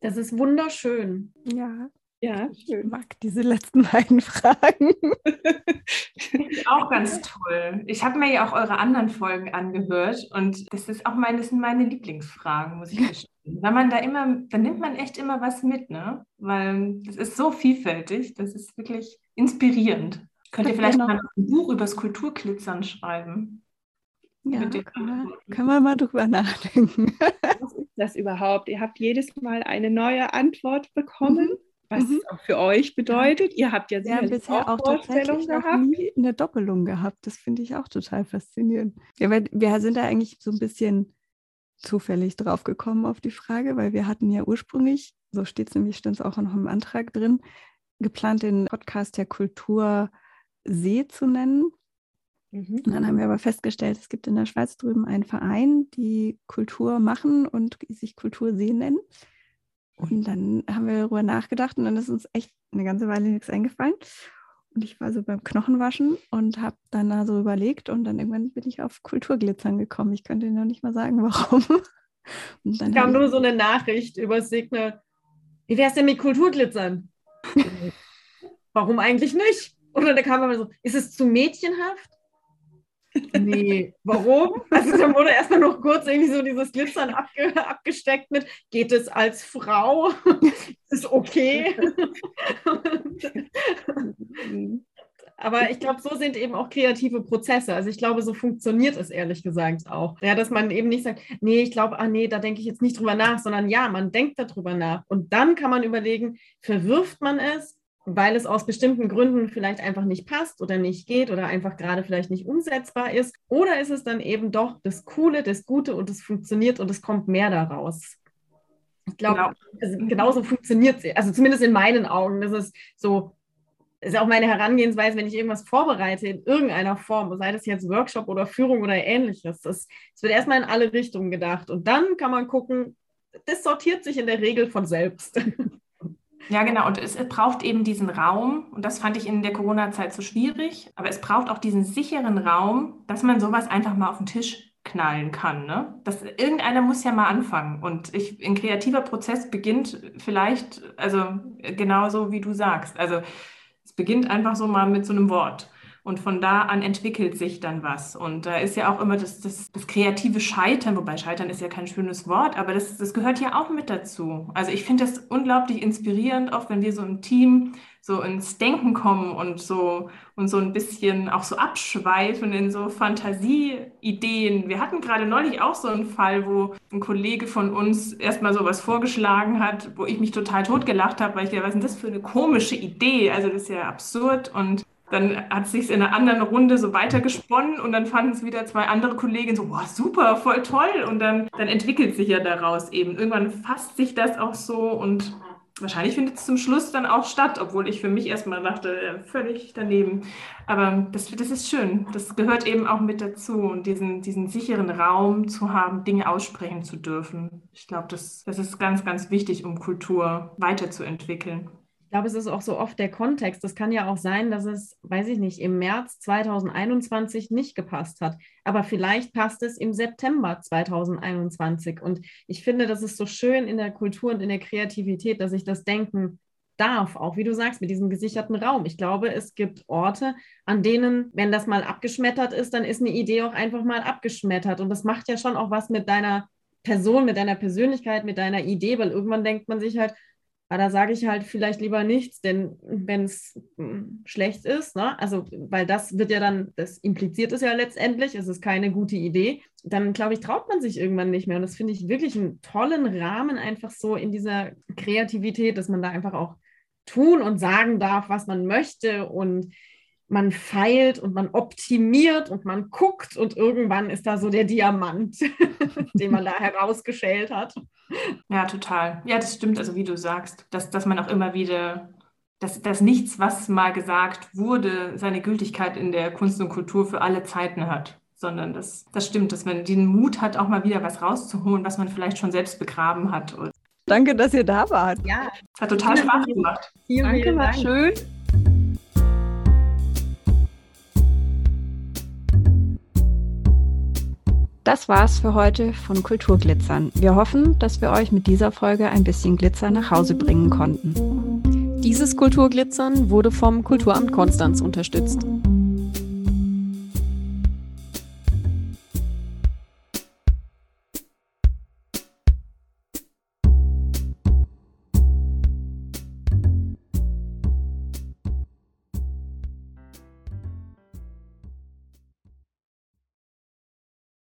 Das ist wunderschön. Ja. Ja, ich mag diese letzten beiden Fragen. [laughs] auch ganz toll. Ich habe mir ja auch eure anderen Folgen angehört und das ist auch meine, das sind meine Lieblingsfragen, muss ich [laughs] gestehen. Weil man da immer, da nimmt man echt immer was mit, ne? Weil das ist so vielfältig, das ist wirklich inspirierend. Könnt ihr vielleicht mal ein Buch über das Kulturglitzern schreiben? Ja, können wir, können wir mal drüber nachdenken. [laughs] Ist das überhaupt? Ihr habt jedes Mal eine neue Antwort bekommen, mhm. was mhm. es auch für euch bedeutet. Ihr habt ja, ja bisher auch, auch tatsächlich gehabt. nie eine Doppelung gehabt. Das finde ich auch total faszinierend. Ja, weil wir sind da eigentlich so ein bisschen zufällig drauf gekommen auf die Frage, weil wir hatten ja ursprünglich, so steht es nämlich, stand es auch noch im Antrag drin, geplant, den Podcast der Kultur See zu nennen. Mhm. Und dann haben wir aber festgestellt, es gibt in der Schweiz drüben einen Verein, die Kultur machen und sich Kultursee nennen. Und dann haben wir darüber nachgedacht und dann ist uns echt eine ganze Weile nichts eingefallen. Und ich war so beim Knochenwaschen und habe dann da so überlegt und dann irgendwann bin ich auf Kulturglitzern gekommen. Ich könnte Ihnen noch nicht mal sagen, [laughs] warum. Und dann kam nur so eine Nachricht über Signal. Wie wäre es denn mit Kulturglitzern? [laughs] warum eigentlich nicht? Oder da kam aber so, ist es zu mädchenhaft? Nee, warum? Also dann wurde erstmal noch kurz irgendwie so dieses Glitzern abge abgesteckt mit, geht es als Frau? ist okay? aber ich glaube, so sind eben auch kreative Prozesse. Also ich glaube, so funktioniert es ehrlich gesagt auch. Ja, dass man eben nicht sagt, nee, ich glaube, ah nee, da denke ich jetzt nicht drüber nach, sondern ja, man denkt darüber nach. Und dann kann man überlegen, verwirft man es, weil es aus bestimmten Gründen vielleicht einfach nicht passt oder nicht geht oder einfach gerade vielleicht nicht umsetzbar ist? Oder ist es dann eben doch das Coole, das Gute und es funktioniert und es kommt mehr daraus? Ich glaube, genau. genauso funktioniert es. Also zumindest in meinen Augen. Das ist so, das ist auch meine Herangehensweise, wenn ich irgendwas vorbereite in irgendeiner Form, sei das jetzt Workshop oder Führung oder ähnliches. Es wird erstmal in alle Richtungen gedacht und dann kann man gucken, das sortiert sich in der Regel von selbst. [laughs] Ja, genau. Und es, braucht eben diesen Raum. Und das fand ich in der Corona-Zeit so schwierig. Aber es braucht auch diesen sicheren Raum, dass man sowas einfach mal auf den Tisch knallen kann. Ne? Das, irgendeiner muss ja mal anfangen. Und ich, ein kreativer Prozess beginnt vielleicht, also genauso wie du sagst. Also es beginnt einfach so mal mit so einem Wort. Und von da an entwickelt sich dann was. Und da ist ja auch immer das, das, das kreative Scheitern, wobei Scheitern ist ja kein schönes Wort, aber das, das gehört ja auch mit dazu. Also ich finde das unglaublich inspirierend, oft wenn wir so im Team so ins Denken kommen und so und so ein bisschen auch so abschweifen in so Fantasieideen. Wir hatten gerade neulich auch so einen Fall, wo ein Kollege von uns erstmal sowas vorgeschlagen hat, wo ich mich total totgelacht habe, weil ich dachte, was ist denn das für eine komische Idee? Also das ist ja absurd und dann hat es sich in einer anderen Runde so weitergesponnen und dann fanden es wieder zwei andere Kolleginnen so, boah, super, voll toll. Und dann, dann entwickelt sich ja daraus eben. Irgendwann fasst sich das auch so und wahrscheinlich findet es zum Schluss dann auch statt, obwohl ich für mich erstmal dachte, ja, völlig daneben. Aber das, das ist schön. Das gehört eben auch mit dazu und diesen, diesen sicheren Raum zu haben, Dinge aussprechen zu dürfen. Ich glaube, das, das ist ganz, ganz wichtig, um Kultur weiterzuentwickeln glaube, es ist auch so oft der Kontext. Das kann ja auch sein, dass es, weiß ich nicht, im März 2021 nicht gepasst hat. Aber vielleicht passt es im September 2021. Und ich finde, das ist so schön in der Kultur und in der Kreativität, dass ich das denken darf, auch wie du sagst, mit diesem gesicherten Raum. Ich glaube, es gibt Orte, an denen, wenn das mal abgeschmettert ist, dann ist eine Idee auch einfach mal abgeschmettert. Und das macht ja schon auch was mit deiner Person, mit deiner Persönlichkeit, mit deiner Idee, weil irgendwann denkt man sich halt, aber da sage ich halt vielleicht lieber nichts, denn wenn es hm, schlecht ist, ne? also weil das wird ja dann, das impliziert es ja letztendlich, es ist keine gute Idee, dann glaube ich, traut man sich irgendwann nicht mehr. Und das finde ich wirklich einen tollen Rahmen, einfach so in dieser Kreativität, dass man da einfach auch tun und sagen darf, was man möchte und man feilt und man optimiert und man guckt und irgendwann ist da so der Diamant, [laughs] den man da herausgeschält hat. Ja, total. Ja, das stimmt, also wie du sagst, dass, dass man auch immer wieder, dass, dass nichts, was mal gesagt wurde, seine Gültigkeit in der Kunst und Kultur für alle Zeiten hat. Sondern das, das stimmt, dass man den Mut hat, auch mal wieder was rauszuholen, was man vielleicht schon selbst begraben hat. Danke, dass ihr da wart. Ja, es hat total Spaß gemacht. Vielen, Danke, vielen war Dank. schön. Das war's für heute von Kulturglitzern. Wir hoffen, dass wir euch mit dieser Folge ein bisschen Glitzer nach Hause bringen konnten. Dieses Kulturglitzern wurde vom Kulturamt Konstanz unterstützt.